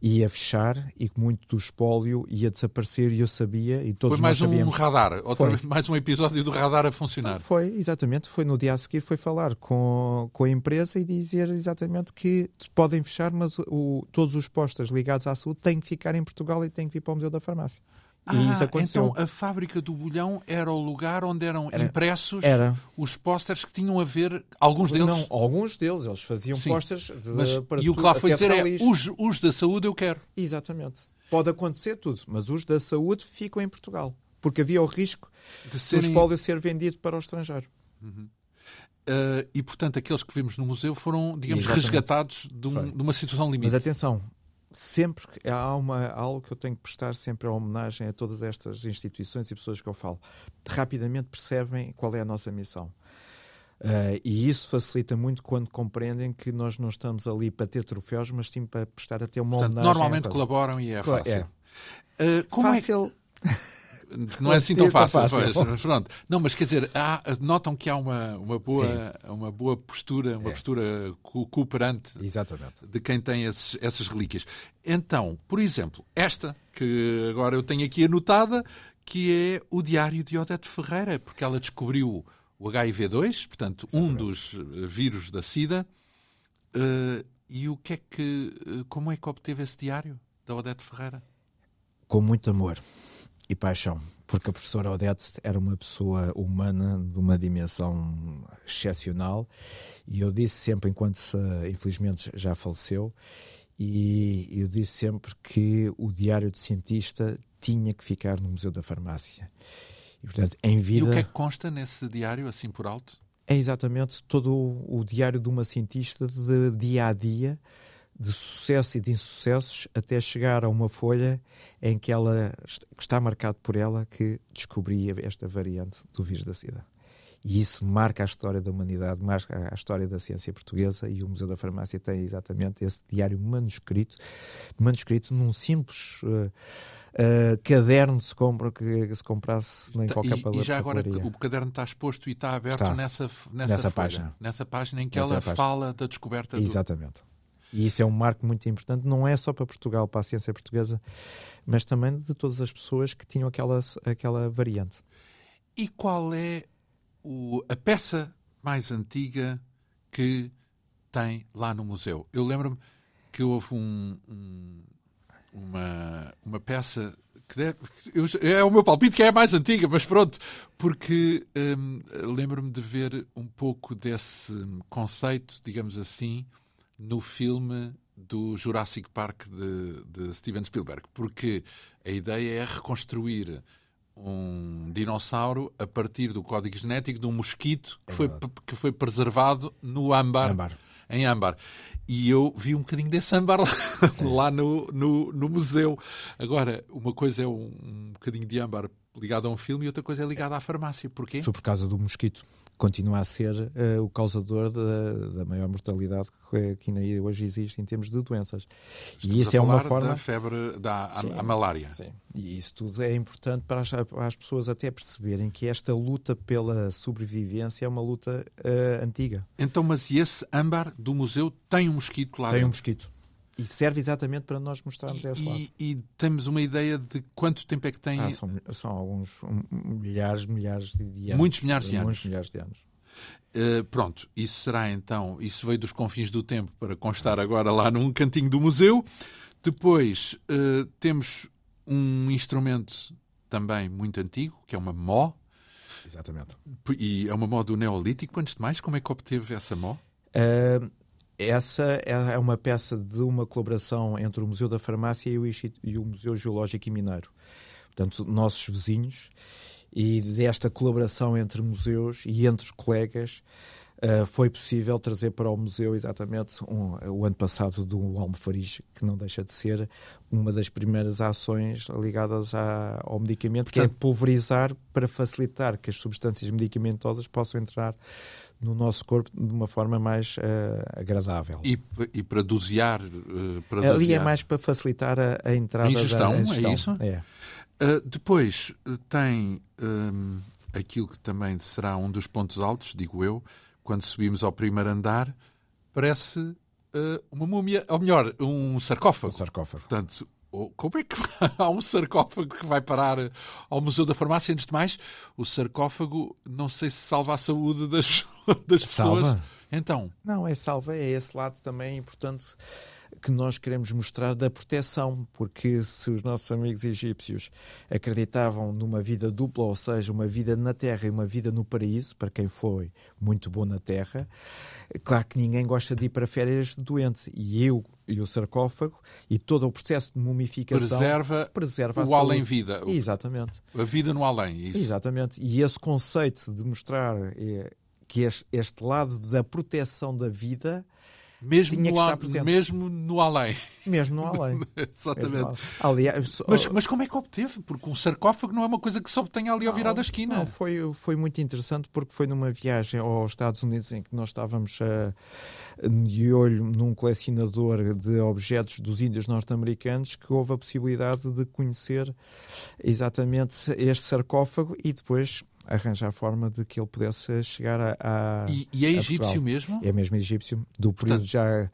ia fechar e que muito do espólio ia desaparecer e eu sabia e todos Foi mais nós um radar, outra Foi. vez mais um episódio do radar a funcionar. Foi, exatamente. Foi no dia a seguir, foi falar com, com a empresa e dizer exatamente que podem fechar, mas o, todos os postos ligados à saúde têm que ficar em Portugal e têm que vir para o Museu da Farmácia. E isso Ah, aconteceu. então a fábrica do Bolhão era o lugar onde eram impressos Era. os pósteres que tinham a ver, alguns deles. Não, alguns deles, eles faziam Mas, para e o que lá foi dizer é: os, os da saúde eu quero. Exatamente. Pode acontecer tudo, mas os da saúde ficam em Portugal. Porque havia o risco De do serem, espólio ser vendido para o estrangeiro. Uh, e, portanto, aqueles que vimos no museu foram, digamos, Exatamente. resgatados de, um- de uma situação limite. Mas atenção, sempre que há uma, algo que eu tenho que prestar sempre a homenagem a todas estas instituições e pessoas que eu falo. Rapidamente percebem qual é a nossa missão. Uh, e isso facilita muito quando compreendem que nós não estamos ali para ter troféus, mas sim para prestar até uma Portanto, homenagem. normalmente colaboram e é fácil. é. Uh, como é Fácil. Não é assim tão Sim, tão fácil, fácil. pois, pronto. Não, mas quer dizer, há- notam que há uma, uma, boa, uma boa postura, uma É. postura co- cooperante Exatamente. de quem tem esses, essas relíquias. Então, por exemplo, esta, que agora eu tenho aqui anotada, que é o diário de Odete Ferreira, porque ela descobriu o HIV-2, portanto, um dos eh, vírus da SIDA. Eh, e o que é que, eh, como é que obteve esse diário da Odete Ferreira? Com muito amor e paixão, porque a professora Odete era uma pessoa humana de uma dimensão excepcional e eu disse sempre, enquanto infelizmente já faleceu, e eu disse sempre que o diário de cientista tinha que ficar no Museu da Farmácia. E, portanto, em E vida o que é que consta nesse diário, assim por alto? é exatamente todo o, o diário de uma cientista de dia a dia, de sucesso e de insucessos, até chegar a uma folha em que ela que está marcado por ela que descobria esta variante do vírus da SIDA. E isso marca a história da humanidade, marca a história da ciência portuguesa e o Museu da Farmácia tem exatamente esse diário manuscrito, manuscrito num simples uh, uh, caderno se compra que, se comprasse nem qualquer e, e já agora o caderno está exposto e está aberto está. nessa, nessa, nessa página. Nessa página em que nessa ela página. fala da descoberta Exatamente. Do... E isso é um marco muito importante, não é só para Portugal, para a ciência portuguesa, mas também de todas as pessoas que tinham aquela, aquela variante. E qual é o, a peça mais antiga que tem lá no museu? Eu lembro-me que houve um, um, uma, uma peça que é o meu palpite que é a mais antiga, mas pronto, porque hum, lembro-me de ver um pouco desse conceito, digamos assim, no filme do Jurassic Park de, de Steven Spielberg, porque a ideia é reconstruir um dinossauro a partir do código genético de um mosquito que, é foi, que foi preservado no âmbar, âmbar, em âmbar. E eu vi um bocadinho desse âmbar <laughs> lá, é. lá no, no, no, museu. Agora, uma coisa é um, um bocadinho de âmbar ligado a um filme e outra coisa é ligada à farmácia. Porquê? Foi por causa do mosquito continua a ser uh, o causador da, da maior mortalidade que, que ainda hoje existe em termos de doenças. Estamos e isso é uma forma da febre da sim, a, a malária. Sim. E isso tudo é importante para as, para as, pessoas até perceberem que esta luta pela sobrevivência é uma luta uh, antiga. Então, mas e esse âmbar do museu tem um mosquito lá Tem dentro? um mosquito. E serve exatamente para nós mostrarmos e, esse lado. E, e, temos uma ideia de quanto tempo é que tem. Ah, são, são, alguns um, milhares, milhares de anos. Muitos milhares de anos. Muitos milhares de anos. Uh, pronto, isso será então. Isso veio dos confins do tempo para constar agora lá num cantinho do museu. Depois uh, temos um instrumento também muito antigo, que é uma mó. Exatamente. E é uma mó do Neolítico. Antes de mais, como é que obteve essa mó? Uh, essa é, é uma peça de uma colaboração entre o Museu da Farmácia e o, e o Museu Geológico e Mineiro. Portanto, nossos vizinhos, e desta colaboração entre museus e entre colegas, Uh, foi possível trazer para o museu exatamente um, o ano passado do Almofariz, que não deixa de ser uma das primeiras ações ligadas à, ao medicamento, Portanto, que é pulverizar para facilitar que as substâncias medicamentosas possam entrar no nosso corpo de uma forma mais uh, agradável. E, e para dosear? Uh, para Ali é dosear. é mais para facilitar a, a entrada a ingestão, da ingestão. É isso? É. Uh, depois tem um, aquilo que também será um dos pontos altos, digo eu, quando subimos ao primeiro andar, parece uma múmia, ou melhor, um sarcófago. Um sarcófago. Portanto, como é que <laughs> há um sarcófago que vai parar ao Museu da Farmácia? Antes de mais, o sarcófago, não sei se salva a saúde das, <laughs> das pessoas. Salva? Então. Não, é salva, é esse lado também importante que nós queremos mostrar da proteção, porque se os nossos amigos egípcios acreditavam numa vida dupla, ou seja, uma vida na Terra e uma vida no paraíso, para quem foi muito bom na Terra, claro que ninguém gosta de ir para férias doente. E eu e o sarcófago e todo o processo de mumificação preserva, preserva o além-vida. Exatamente. A vida no além. Isso. Exatamente. E esse conceito de mostrar é, que este, este lado da proteção da vida mesmo tinha no, que estar presente. Mesmo no além. Mesmo no além. <laughs> Exatamente. Aliás, mas, mas como é que obteve? Porque um sarcófago não é uma coisa que só obtenha ali ao virar da esquina. Não, foi, foi muito interessante porque foi numa viagem aos Estados Unidos em que nós estávamos uh, de olho num colecionador de objetos dos índios norte-americanos que houve a possibilidade de conhecer exatamente este sarcófago e depois arranjar forma de que ele pudesse chegar a. a e, e é egípcio mesmo? É mesmo egípcio, do período Portanto, já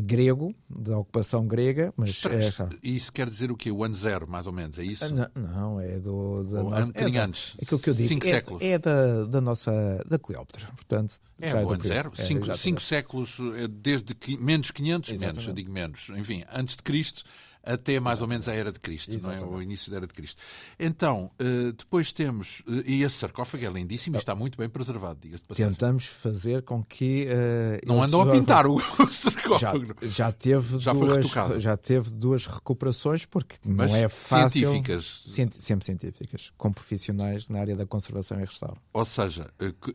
grego, da ocupação grega, mas é, Isso quer dizer o quê? O ano zero, mais ou menos, é isso? Não, não é do. Da Ou nossa, é da, antes. Aquilo que eu digo. Cinco é, séculos. É da, da nossa. da Cleópatra. Portanto, é, do ano zero. É, cinco, cinco séculos, eh, desde menos 500, exatamente. menos, eu digo menos. Enfim, antes de Cristo até mais ou menos a Era de Cristo, Exatamente. não é? o início da Era de Cristo. Então, uh, depois temos. Uh, e esse sarcófago é lindíssimo e está muito bem preservado, diga-se de passagem. Tentamos fazer com que. Uh, não andam a pintar o, o <laughs> sarcófago. Já, já teve já duas, Já teve duas recuperações, porque Mas não é fácil. Científicas. sempre científicas, com profissionais na área da conservação e restauro. Ou seja,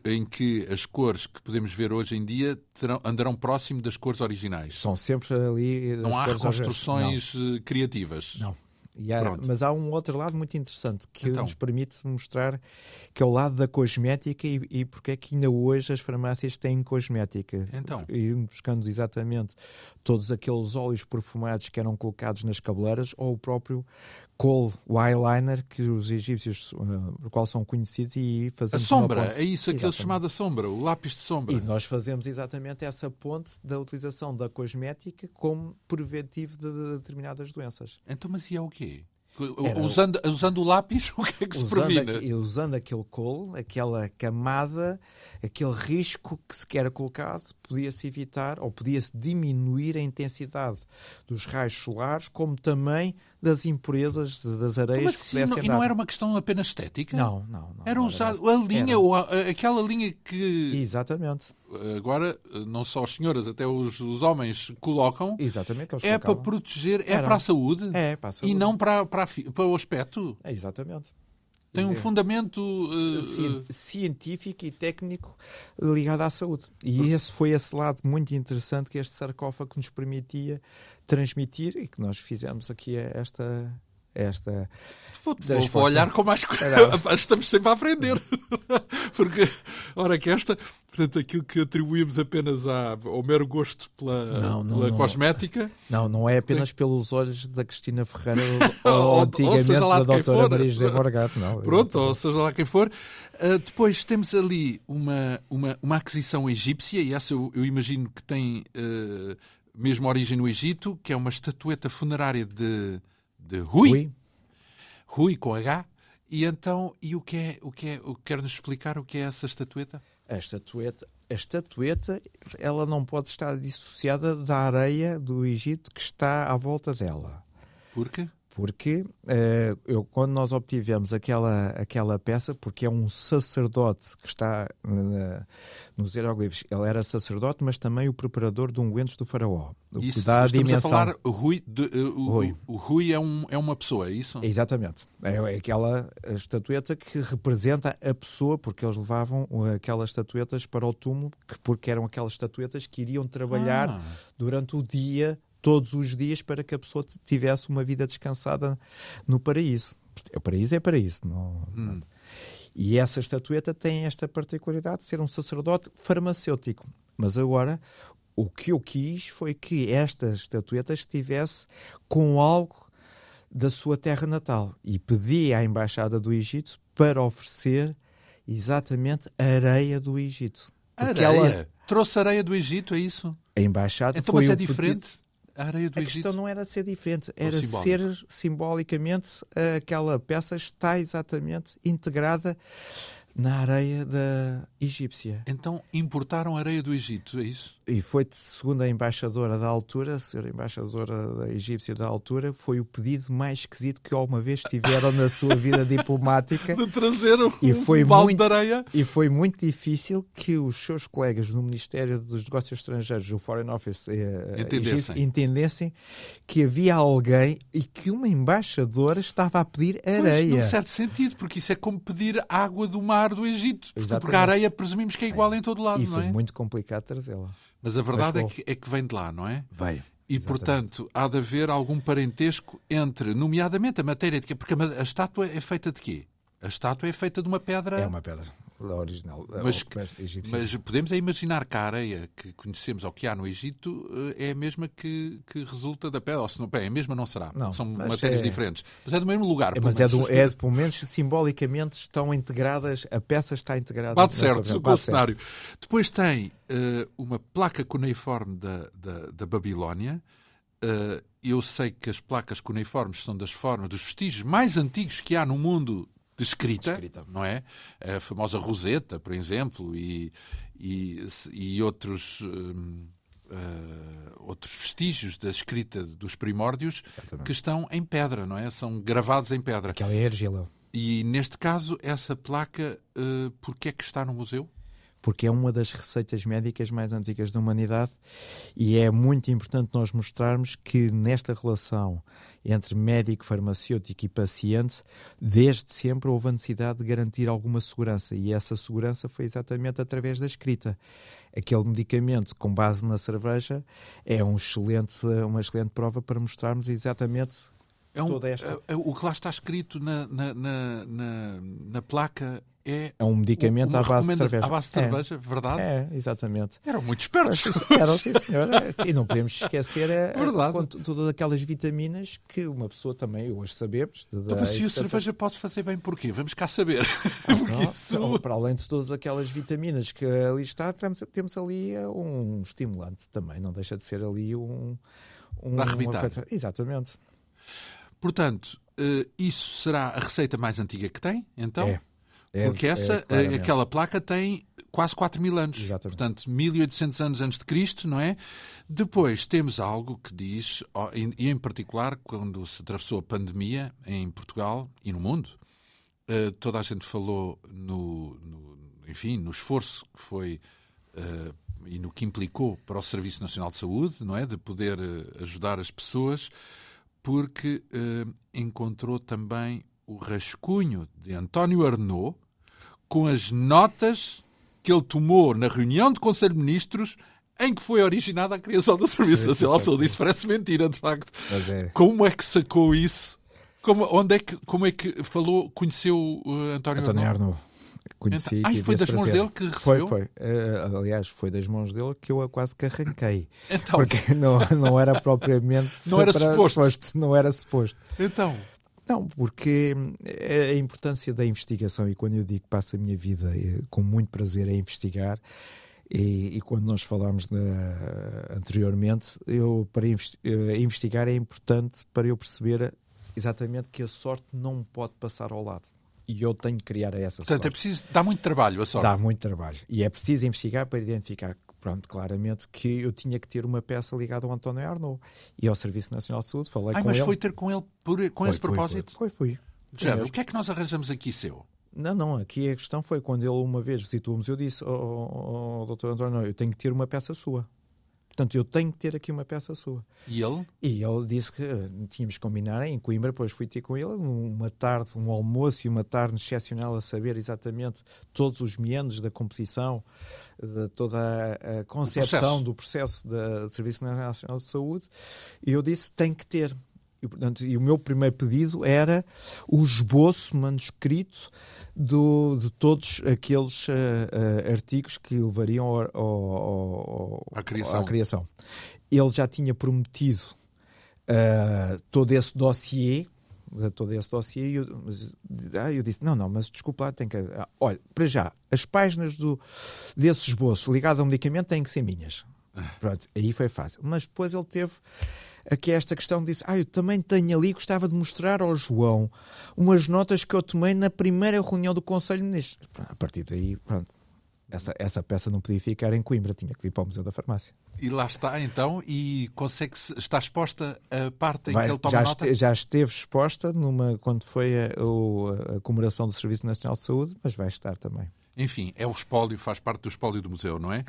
em que as cores que podemos ver hoje em dia terão, andarão próximo das cores originais. São sempre ali. Não há reconstruções criativas. Não. Há, mas há um outro lado muito interessante que então. nos permite mostrar que é o lado da cosmética e, e porque é que ainda hoje as farmácias têm cosmética. Então. E buscando exatamente todos aqueles óleos perfumados que eram colocados nas cabeleiras ou o próprio Kohl, o eyeliner que os egípcios, uh, por qual são conhecidos, e fazemos A sombra, é isso, aquele chamado sombra, o lápis de sombra. E nós fazemos exatamente essa ponte da utilização da cosmética como preventivo de determinadas doenças. Então, mas e é o quê? usando, usando o lápis, <laughs> o que é que se previne? usando aquele colo, aquela camada, aquele risco que se quer colocado, podia-se evitar ou podia-se diminuir a intensidade dos raios solares, como também das impurezas das areias assim, que pudessem E não era uma questão apenas estética? Não, não. não era usado a linha, ou aquela linha que... Exatamente. Agora, não só as senhoras, até os, os homens colocam. Exatamente. É para proteger, é era. para a saúde. É, para a saúde. E não para, para, para o aspecto. É, exatamente. Tem um fundamento uh, científico e técnico ligado à saúde. E esse foi esse lado muito interessante que este sarcófago nos permitia transmitir e que nós fizemos aqui esta esta. Vou, vou, olhar com mais <laughs> Estamos sempre a aprender. <laughs> Porque, ora, que esta, portanto, aquilo que atribuímos apenas à, ao mero gosto pela, não, não, pela não, cosmética. Não, não é apenas Tem... pelos olhos da Cristina Ferreira <laughs> ou, ou antigamente ou da doutora Maria José Morgato. Não, Pronto, ou seja lá quem for. Uh, depois temos ali uma, uma, uma aquisição egípcia, e essa eu, eu imagino que tem uh, mesmo origem no Egito, que é uma estatueta funerária de de Rui. Rui. Rui com H. E então, e o que é, o que é, o quer-nos explicar o que é essa estatueta? A estatueta, a estatueta, ela não pode estar dissociada da areia do Egito que está à volta dela. Por quê? Porque uh, eu, quando nós obtivemos aquela, aquela peça, porque é um sacerdote que está uh, nos hieroglifos, ele era sacerdote, mas também o preparador de ungüentos do faraó. O isso, que dá a dimensão. a falar, Rui, de, uh, o, Rui. O, o, Rui é, um, é uma pessoa, é isso? Exatamente. É, é aquela estatueta que representa a pessoa, porque eles levavam aquelas estatuetas para o túmulo, que, porque eram aquelas estatuetas que iriam trabalhar ah. durante o dia todos os dias para que a pessoa tivesse uma vida descansada no paraíso. O paraíso é paraíso. Não... Hum. E essa estatueta tem esta particularidade de ser um sacerdote farmacêutico. Mas agora, o que eu quis foi que esta estatueta estivesse com algo da sua terra natal. E pedi à Embaixada do Egito para oferecer exatamente a areia do Egito. Areia? Ela... Trouxe areia do Egito, é isso? A Embaixada então, foi mas é diferente? Pedido a areia do a Egito? questão não era ser diferente, era ser simbolicamente aquela peça está exatamente integrada na areia da egípcia. Então importaram areia do Egito, é isso? E foi, segundo a embaixadora da altura, a senhora embaixadora da egípcia da altura, foi o pedido mais esquisito que alguma vez tiveram na sua vida diplomática. <laughs> De trazer um e foi balde muito, de areia. E foi muito difícil que os seus colegas no Ministério dos Negócios Estrangeiros, o Foreign Office, eh, entendessem. Egito, entendessem que havia alguém e que uma embaixadora estava a pedir areia. Pois, num certo sentido, porque isso é como pedir água do mar do Egito. Exatamente. Porque a areia presumimos que é igual é. em todo lado, e não é? foi muito complicado trazê-la. Mas a verdade Mas, é, que, é que vem de lá, não é? Vai. E, Exatamente. portanto, há de haver algum parentesco entre, nomeadamente, a matéria de quê? Porque a, a estátua é feita de quê? A estátua é feita de uma pedra. É uma pedra original. Mas, mas podemos é imaginar que a areia que conhecemos ou que há no Egito eh, é a mesma que, que resulta da pedra. Ou se não, é a mesma não será. Não, São matérias é... diferentes. Mas é do mesmo lugar. É, mas é, do, é, pelo menos simbolicamente estão integradas, a peça está integrada. Bate certo, com o cenário. Depois tem uh, uma placa cuneiforme da, da, da Babilónia. Uh, eu sei que as placas cuneiformes são das formas, dos vestígios mais antigos que há no mundo de escrita, escrita, não é? A famosa Roseta, por exemplo, e, e, e outros. uh, outros vestígios da escrita dos primórdios Exatamente. que estão em pedra, não é? São gravados em pedra. Aquela é argila. E neste caso, essa placa, uh, porquê é que está no museu? Porque é uma das receitas médicas mais antigas da humanidade e é muito importante nós mostrarmos que nesta relação entre médico, farmacêutico e paciente, desde sempre houve a necessidade de garantir alguma segurança e essa segurança foi exatamente através da escrita. Aquele medicamento com base na cerveja é um excelente, uma excelente prova para mostrarmos exatamente É um, toda esta. é- é- o que lá está escrito na, na, na, na- na placa é. É um medicamento à base de cerveja. À base de É. cerveja, verdade? É, exatamente. Eram muito espertos. Era, sim, senhor. <laughs> E não podemos esquecer a, a- todas aquelas vitaminas que uma pessoa também, hoje sabemos. Então, da- mas se a cerveja pode fazer bem, porquê? Vamos cá saber. <laughs> então, Porque isso. então, para além de todas aquelas vitaminas que ali está, temos, temos ali um estimulante também. Não deixa de ser ali um. um Para arrebitar. Exatamente. Portanto, eh, isso será a receita mais antiga que tem, então? É. É, Porque é, essa, claramente. aquela placa tem quase 4 mil anos. Exatamente. Portanto, 1800 anos antes de Cristo, não é? Depois temos algo que diz, e em particular, quando se atravessou a pandemia em Portugal e no mundo, eh, toda a gente falou no, no- enfim, no esforço que foi e no que implicou para o Serviço Nacional de Saúde, não é? De poder ajudar as pessoas, porque eh, encontrou também o rascunho de António Arnaud com as notas que ele tomou na reunião de Conselho de Ministros em que foi originada a criação do Serviço Nacional de Saúde. Isto parece mentira, de facto. É. Como é que sacou isso? Como, onde é que, como é que falou, conheceu uh, António, António Arnaud? Arnaud. Conheci. Então- tive foi das mãos dele que Foi, recebeu? foi. Eh, aliás, foi das mãos dele que eu a quase que arranquei. <laughs> Então, Porque não, não era propriamente. <laughs> Não era para- suposto. Não era suposto. então, Não, porque a importância da investigação, e quando eu digo que passo a minha vida eh, com muito prazer a investigar, e, e quando nós falámos da- anteriormente, eu, para investi- eh, investigar é importante para eu perceber exatamente que a sorte não pode passar ao lado. E eu tenho que criar essa portanto, é sorte. preciso, dá muito trabalho a sorte. Dá muito trabalho. E é preciso investigar para identificar, pronto, claramente, que eu tinha que ter uma peça ligada ao António Arnaud e ao Serviço Nacional de Saúde. Falei Ai, com mas ele. foi ter com ele por, com Foi, esse foi, propósito? Foi, foi. Mesmo. o que é que nós arranjamos aqui seu? Não, não, aqui a questão foi quando ele uma vez visitou o museu, disse ao oh, oh, Dr. António, eu tenho que ter uma peça sua. Portanto, eu tenho que ter aqui uma peça sua. E ele? E ele disse que eh, tínhamos que combinar em Coimbra, depois fui ter com ele uma tarde, um almoço e uma tarde excepcional a saber exatamente todos os meandros da composição, de toda a, concepção do processo do Serviço Nacional de Saúde. E eu disse, tem que ter. E, portanto, e o meu primeiro pedido era o esboço manuscrito do, de todos aqueles eh, eh, artigos que levariam ao, ao- ao- À criação. à criação. Ele já tinha prometido eh, todo esse dossiê, todo esse dossiê, e eu, mas, ah, eu disse, não, não, mas desculpa lá, tem que... ah, olha, para já, as páginas do, desse esboço ligado ao medicamento têm que ser minhas. Pronto, aí foi fácil. Mas depois ele teve aqui esta questão, disse, ah, eu também tenho ali, gostava de mostrar ao João umas notas que eu tomei na primeira reunião do Conselho de Ministros. A partir daí, pronto, essa, essa peça não podia ficar em Coimbra, tinha que vir para o Museu da Farmácia. E lá está, então, e consegue está exposta a parte em Vai- que ele toma já, nota? este- já esteve exposta numa, quando foi a, o- a comemoração do Serviço Nacional de Saúde, mas vai estar também. Enfim, é o espólio, faz parte do espólio do museu, não é?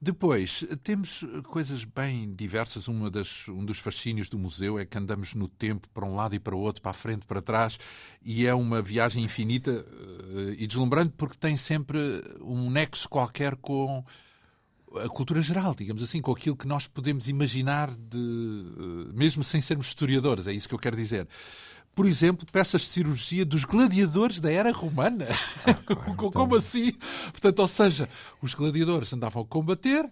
Depois, temos coisas bem diversas. Uma das, um dos fascínios do museu é que andamos no tempo para um lado e para o outro, para a frente, para trás, e é uma viagem infinita eh, e deslumbrante porque tem sempre um nexo qualquer com a cultura geral, digamos assim, com aquilo que nós podemos imaginar, de, eh, mesmo sem sermos historiadores, é isso que eu quero dizer. Por exemplo, peças de cirurgia dos gladiadores da era romana. <laughs> então. Como assim? Portanto, ou seja, os gladiadores andavam a combater,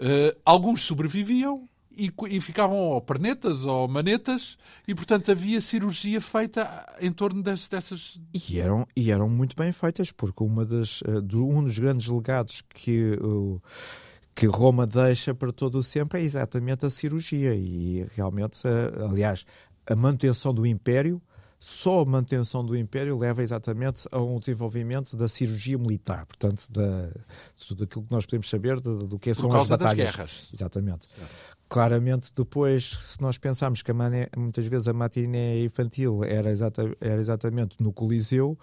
eh, alguns sobreviviam e, e ficavam ou pernetas ou manetas, e portanto havia cirurgia feita em torno das- dessas. E eram, e eram muito bem feitas, porque uma das, eh, do- um dos grandes legados que, o- que Roma deixa para todo o sempre é exatamente a cirurgia. E realmente, aliás, a manutenção do Império, só a manutenção do Império leva exatamente a um desenvolvimento da cirurgia militar, portanto, da, de tudo aquilo que nós podemos saber de- do que são as causa das batalhas. guerras. Exatamente. Claramente, depois, se nós pensarmos que mané, muitas vezes a matiné infantil era, exata, era exatamente no Coliseu,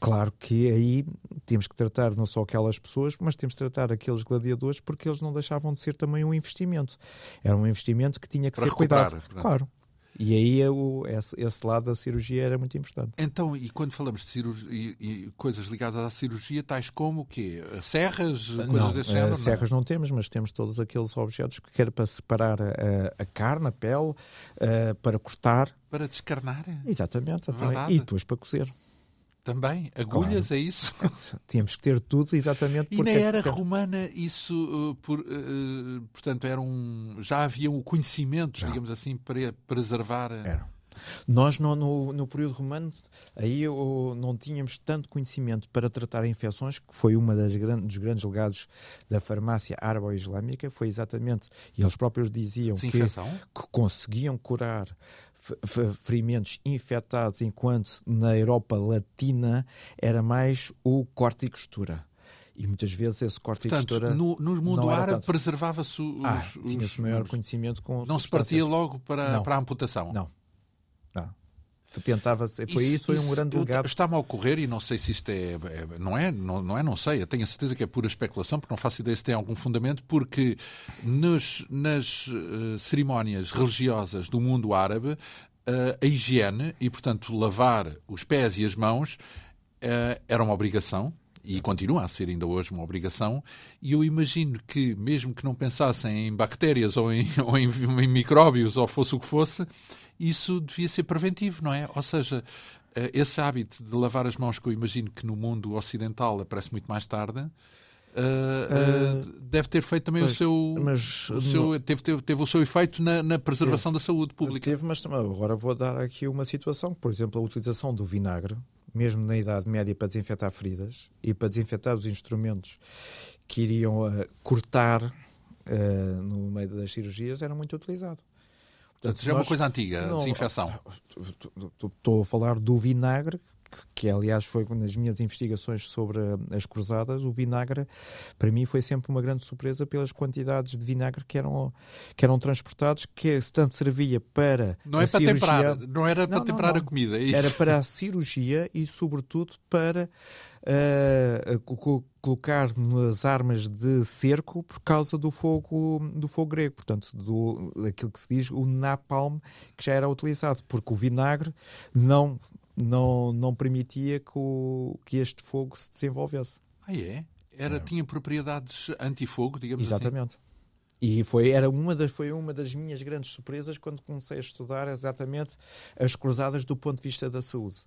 claro que aí temos que tratar não só aquelas pessoas, mas temos que tratar aqueles gladiadores porque eles não deixavam de ser também um investimento. Era um investimento que tinha que Para ser cuidado. Claro. E aí o, esse, esse, lado da cirurgia era muito importante. Então, e quando falamos de cirurgia, e, e coisas ligadas à cirurgia, tais como o quê? Serras? Coisas não, desse género? Serras não? não temos, mas temos todos aqueles objetos que quer para separar a, a carne, a pele, uh, para cortar. Para descarnar? Exatamente. E depois para cozer. Também? Agulhas, claro. é isso? Tínhamos que ter tudo exatamente E na era romana isso, uh, por, uh, portanto, era um, já havia o um conhecimento, já. digamos assim, para preservar... Era. Nós, no, no, no, período romano, aí eu, não tínhamos tanto conhecimento para tratar infecções, que foi uma das grandes, dos grandes legados da farmácia árabe-islâmica, foi exatamente, e eles próprios diziam que, que conseguiam curar ferimentos infectados, enquanto na Europa Latina era mais o corte e costura. E muitas vezes esse corte Portanto, e costura. No, no mundo árabe preservava-se os. Ah, tinha-se maior conhecimento com. Não se partia logo para, para a amputação? Não. Não tentava ser. Foi isso foi um grande legado. Está-me a ocorrer, e não sei se isto é. é não, é não, não é, não sei. Eu tenho a certeza que é pura especulação, porque não faço ideia se tem algum fundamento, porque nos, nas uh, cerimónias religiosas do mundo árabe, uh, a higiene e, portanto, lavar os pés e as mãos uh, era uma obrigação. E continua a ser ainda hoje uma obrigação, e eu imagino que, mesmo que não pensassem em bactérias ou em, <laughs> ou em, em micróbios ou fosse o que fosse, isso devia ser preventivo, não é? Ou seja, eh, esse hábito de lavar as mãos, que eu imagino que no mundo ocidental aparece muito mais tarde, uh, uh, deve ter feito também pois, o seu. Mas, o seu teve, teve, teve, o seu efeito na, na preservação teve, da saúde pública. Teve, mas agora vou dar aqui uma situação. Por exemplo, a utilização do vinagre, mesmo na Idade Média, para desinfetar feridas e para desinfetar os instrumentos que iriam uh, cortar no meio das cirurgias, era muito utilizado. Portanto, já é uma coisa antiga, não, desinfecção. Estou a falar do vinagre, que aliás foi nas minhas investigações sobre as cruzadas, o vinagre para mim foi sempre uma grande surpresa pelas quantidades de vinagre que eram, que eram transportados, que tanto servia para não é para cirurgia... temperar, não era para não, temperar não, a comida, é era para a cirurgia e sobretudo para uh, colocar nas armas de cerco por causa do fogo do fogo grego, portanto, do aquilo que se diz o napalm que já era utilizado, porque o vinagre não não não permitia que, o, que este fogo se desenvolvesse. Ah é? Era, tinha propriedades antifogo, digamos Exatamente. assim. Exatamente. E foi, era uma das, foi uma das minhas grandes surpresas quando comecei a estudar exatamente as cruzadas do ponto de vista da saúde.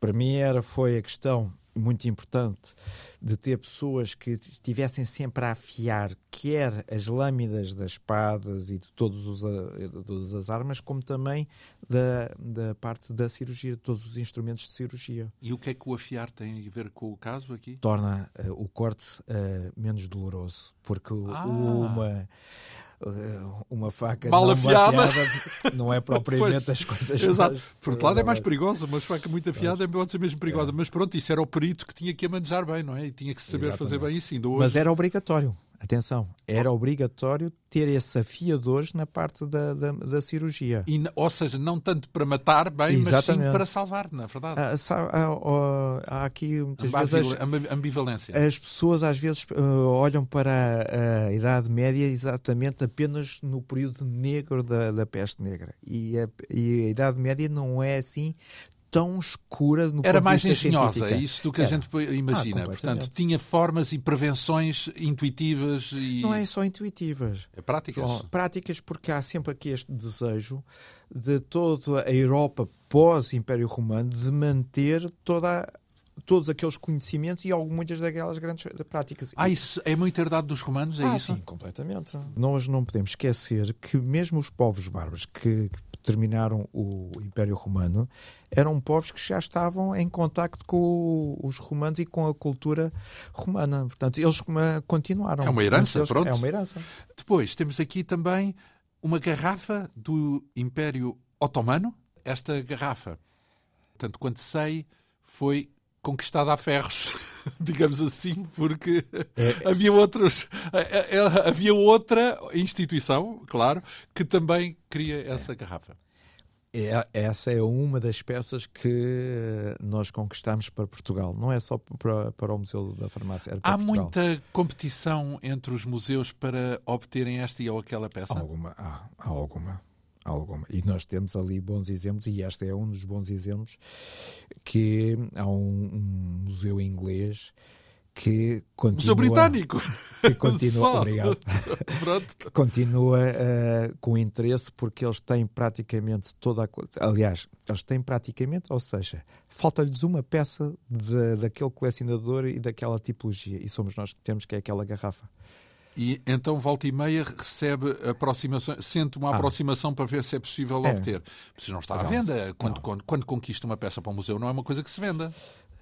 Para mim era, foi a questão muito importante de ter pessoas que estivessem sempre a afiar quer as lâminas das espadas e de todos os, eh, de todas as armas, como também da, da parte da cirurgia, de todos os instrumentos de cirurgia. E o que é que o afiar tem a ver com o caso aqui? Torna uh, o corte uh, menos doloroso, porque ah. uma eh, uma faca mal afiada. afiada. não é propriamente pois, as coisas Exato. Mais, Por outro lado é mais perigosa, uma faca muito afiada pois. pode ser mesmo perigosa. É. Mas pronto, isso era o perito que tinha que a manejar bem, não é? E tinha que saber Exatamente. fazer bem isso. Ainda hoje... Mas era obrigatório. Atenção, era obrigatório ter esses afiadores na parte da, da, da cirurgia. E, ou seja, não tanto para matar bem, Exatamente. mas sim para salvar, na é verdade. Há, há, há aqui muitas vezes. As, ambivalência. As pessoas às vezes uh, olham para a, a, Idade Média exatamente apenas no período negro da, da peste negra. E a, e a Idade Média não é assim tão escura no Era mais engenhosa, é isso do que Era. a gente imagina. Ah, Portanto, tinha formas e prevenções intuitivas e. Não é só intuitivas. É práticas. Só práticas, porque há sempre aqui este desejo de toda a Europa pós-Império Romano de manter toda a todos aqueles conhecimentos e muitas daquelas grandes práticas. Ah, isso é uma herdade dos romanos? É ah, isso? Sim, completamente. Nós não podemos esquecer que mesmo os povos bárbaros que, que terminaram o Império Romano, eram povos que já estavam em contacto com os romanos e com a cultura romana. Portanto, eles continuaram. É uma herança, eles, pronto. É uma herança. Depois, temos aqui também uma garrafa do Império Otomano. Esta garrafa, tanto quanto sei, foi conquistada a ferros, <laughs> digamos assim, porque é. havia outros, é, é, havia outra instituição, claro, que também queria essa garrafa. É, essa é uma das peças que nós conquistamos para Portugal. Não é só para, para o Museu da Farmácia. Há Portugal. muita competição entre os museus para obterem esta ou aquela peça? Há alguma, há, há alguma alguma. E nós temos ali bons exemplos, e este é um dos bons exemplos, que há um, um museu inglês que continua... Museu Britânico! Que continua, <laughs> obrigado, <laughs> que continua uh, com interesse porque eles têm praticamente toda a... Aliás, eles têm praticamente, ou seja, falta-lhes uma peça de, daquele colecionador e daquela tipologia, e somos nós que temos, que é aquela garrafa. E então, volta e meia, recebe aproximação, sente uma ah. aproximação para ver se é possível é. obter. Mas não está à venda. Quando, quando, quando, conquista uma peça para o museu, não é uma coisa que se venda.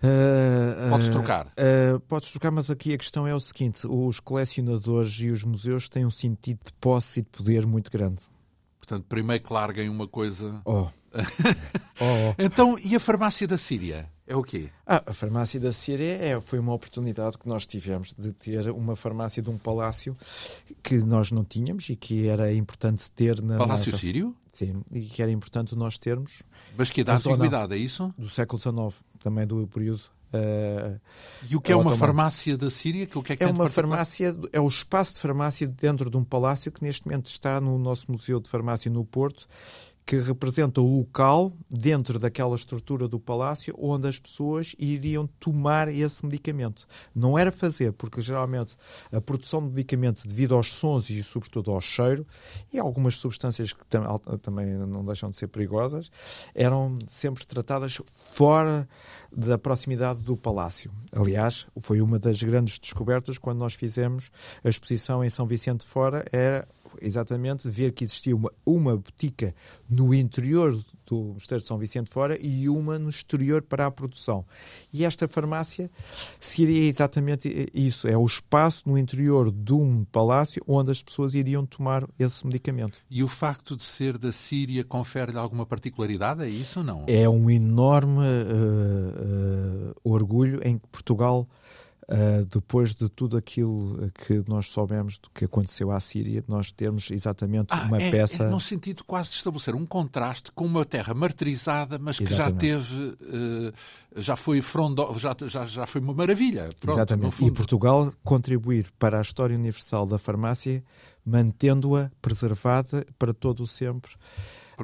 Uh, podes trocar. Uh, podes trocar, mas aqui a questão é o seguinte: os colecionadores e os museus têm um sentido de posse e de poder muito grande. Portanto, primeiro que larguem uma coisa. Oh. <laughs> oh. então, e a farmácia da Síria? É o quê? Ah, a farmácia da Síria é, foi uma oportunidade que nós tivemos de ter uma farmácia de um palácio que nós não tínhamos e que era importante ter na Palácio nossa... Sírio? Sim, e que era importante nós termos. Mas que é da antiguidade, é isso? Do século XIX, também do período Uh, e o que é uma farmácia da Síria? O que é, que é uma farmácia, é o espaço de farmácia dentro de um palácio que neste momento está no nosso Museu de Farmácia no Porto que representa o local dentro daquela estrutura do palácio onde as pessoas iriam tomar esse medicamento. Não era fazer, porque geralmente a produção de medicamento, devido aos sons e sobretudo ao cheiro, e algumas substâncias que também não deixam de ser perigosas, eram sempre tratadas fora da proximidade do palácio. Aliás, foi uma das grandes descobertas quando nós fizemos a exposição em São Vicente Fora, era exatamente ver que existia uma, uma botica no interior do Mosteiro de São Vicente fora e uma no exterior para a produção. E esta farmácia seria exatamente isso, é o espaço no interior de um palácio onde as pessoas iriam tomar esse medicamento. E o facto de ser da Síria confere-lhe alguma particularidade, é isso ou não? É um enorme uh, uh, orgulho em que Portugal Uh, depois de tudo aquilo que nós soubemos do que aconteceu à Síria, nós termos exatamente ah, uma é, peça. É no sentido quase de estabelecer um contraste com uma terra martirizada, mas que exatamente. já teve. Uh, já foi frondo, já, já, já foi uma maravilha. Pronto, exatamente. E Portugal contribuir para a história universal da farmácia, mantendo-a preservada para todo o sempre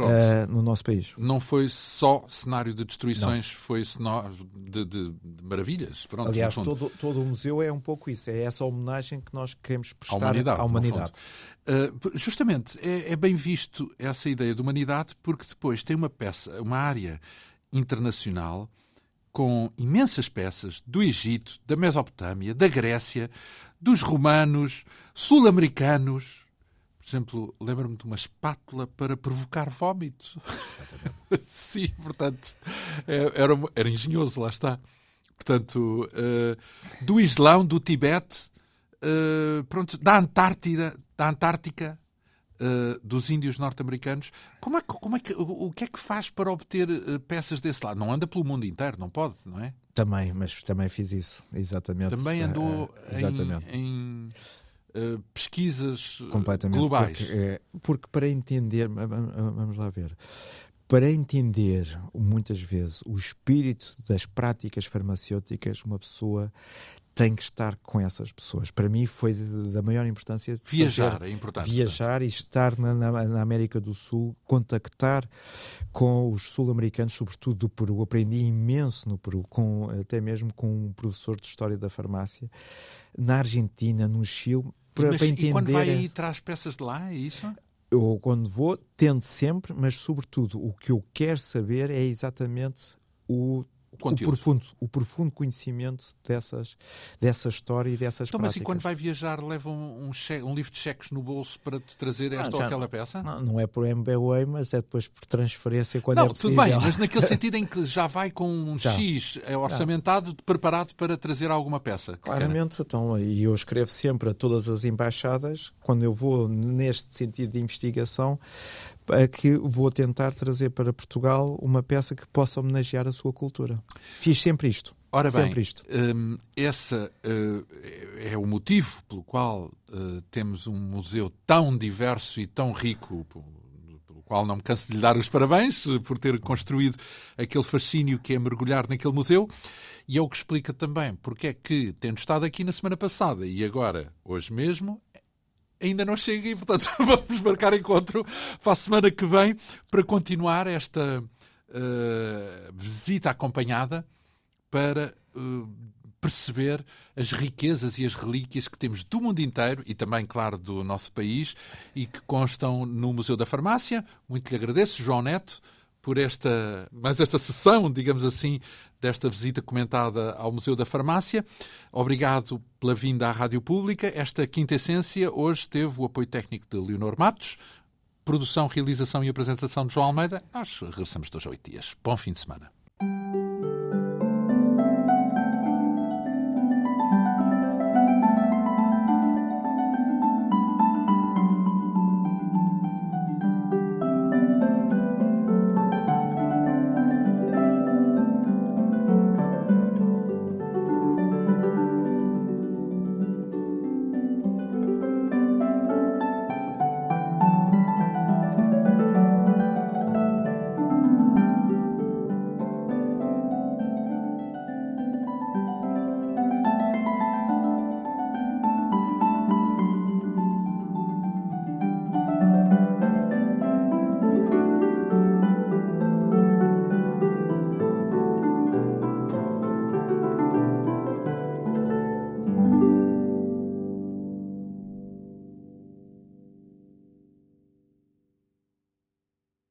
uh, no nosso país. Não foi só cenário de destruições, não. foi cenário de, de, de maravilhas. Pronto, Aliás, todo, todo o museu é um pouco isso, é essa homenagem que nós queremos prestar à humanidade. À humanidade. Uh, justamente, é, é bem visto essa ideia de humanidade porque depois tem uma peça, uma área internacional com imensas peças do Egito, da Mesopotâmia, da Grécia, dos romanos, sul-americanos, por exemplo, lembro-me de uma espátula para provocar vómito. <laughs> Sim, portanto, é, era, era engenhoso, lá está. Portanto, uh, do Islão, do Tibete, uh, pronto, da Antártida, da Antártica, uh, dos índios norte-americanos. Como é, como é que, o, o, que é que faz para obter peças desse lado? Não anda pelo mundo inteiro, não pode, não é? Também, mas também fiz isso, exatamente. Também andou exatamente. em, em uh, pesquisas eh, globais. Porque, é, porque para entender, vamos lá ver, para entender muitas vezes o espírito das práticas farmacêuticas, uma pessoa tem que estar com essas pessoas. Para mim foi da maior importância viajar, fazer, é importante. Viajar e estar na, na, na, América do Sul, contactar com os sul-americanos, sobretudo do Peru. Aprendi imenso no Peru, com, até mesmo com um professor de História da Farmácia. Na Argentina, no Chile, para, mas, para entender. E quando vai aí traz peças de lá, é isso? Eu, quando vou, tento sempre, mas sobretudo o que eu quero saber é exatamente o o profundo, o profundo conhecimento dessas, dessa história e dessas então, práticas. Mas e quando vai viajar, leva um, um, cheque, um livro de cheques no bolso para te trazer esta ah, ou aquela peça? Não, não é por MBWay, mas é depois por transferência quando não, é possível. Tudo bem, mas naquele <laughs> sentido em que já vai com um já. X é orçamentado, já. preparado para trazer alguma peça. Claramente, então, e eu escrevo sempre a todas as embaixadas, quando eu vou neste sentido de investigação, a que vou tentar trazer para Portugal uma peça que possa homenagear a sua cultura. Fiz sempre isto. Ora bem, sempre isto. Um, esse uh, é o motivo pelo qual uh, temos um museu tão diverso e tão rico, pelo qual não me canso de lhe dar os parabéns uh, por ter construído aquele fascínio que é mergulhar naquele museu. E é o que explica também porque é que, tendo estado aqui na semana passada e agora, hoje mesmo, ainda não chega e, portanto, <laughs> vamos marcar encontro para a semana que vem para continuar esta uh, visita acompanhada para uh, perceber as riquezas e as relíquias que temos do mundo inteiro e também, claro, do nosso país e que constam no Museu da Farmácia. Muito lhe agradeço, João Neto por esta, mais esta sessão, digamos assim, desta visita comentada ao Museu da Farmácia. Obrigado pela vinda à Rádio Pública. Esta quinta essência hoje teve o apoio técnico de Leonor Matos, produção, realização e apresentação de João Almeida. Nós regressamos dois a oito dias. Bom fim de semana.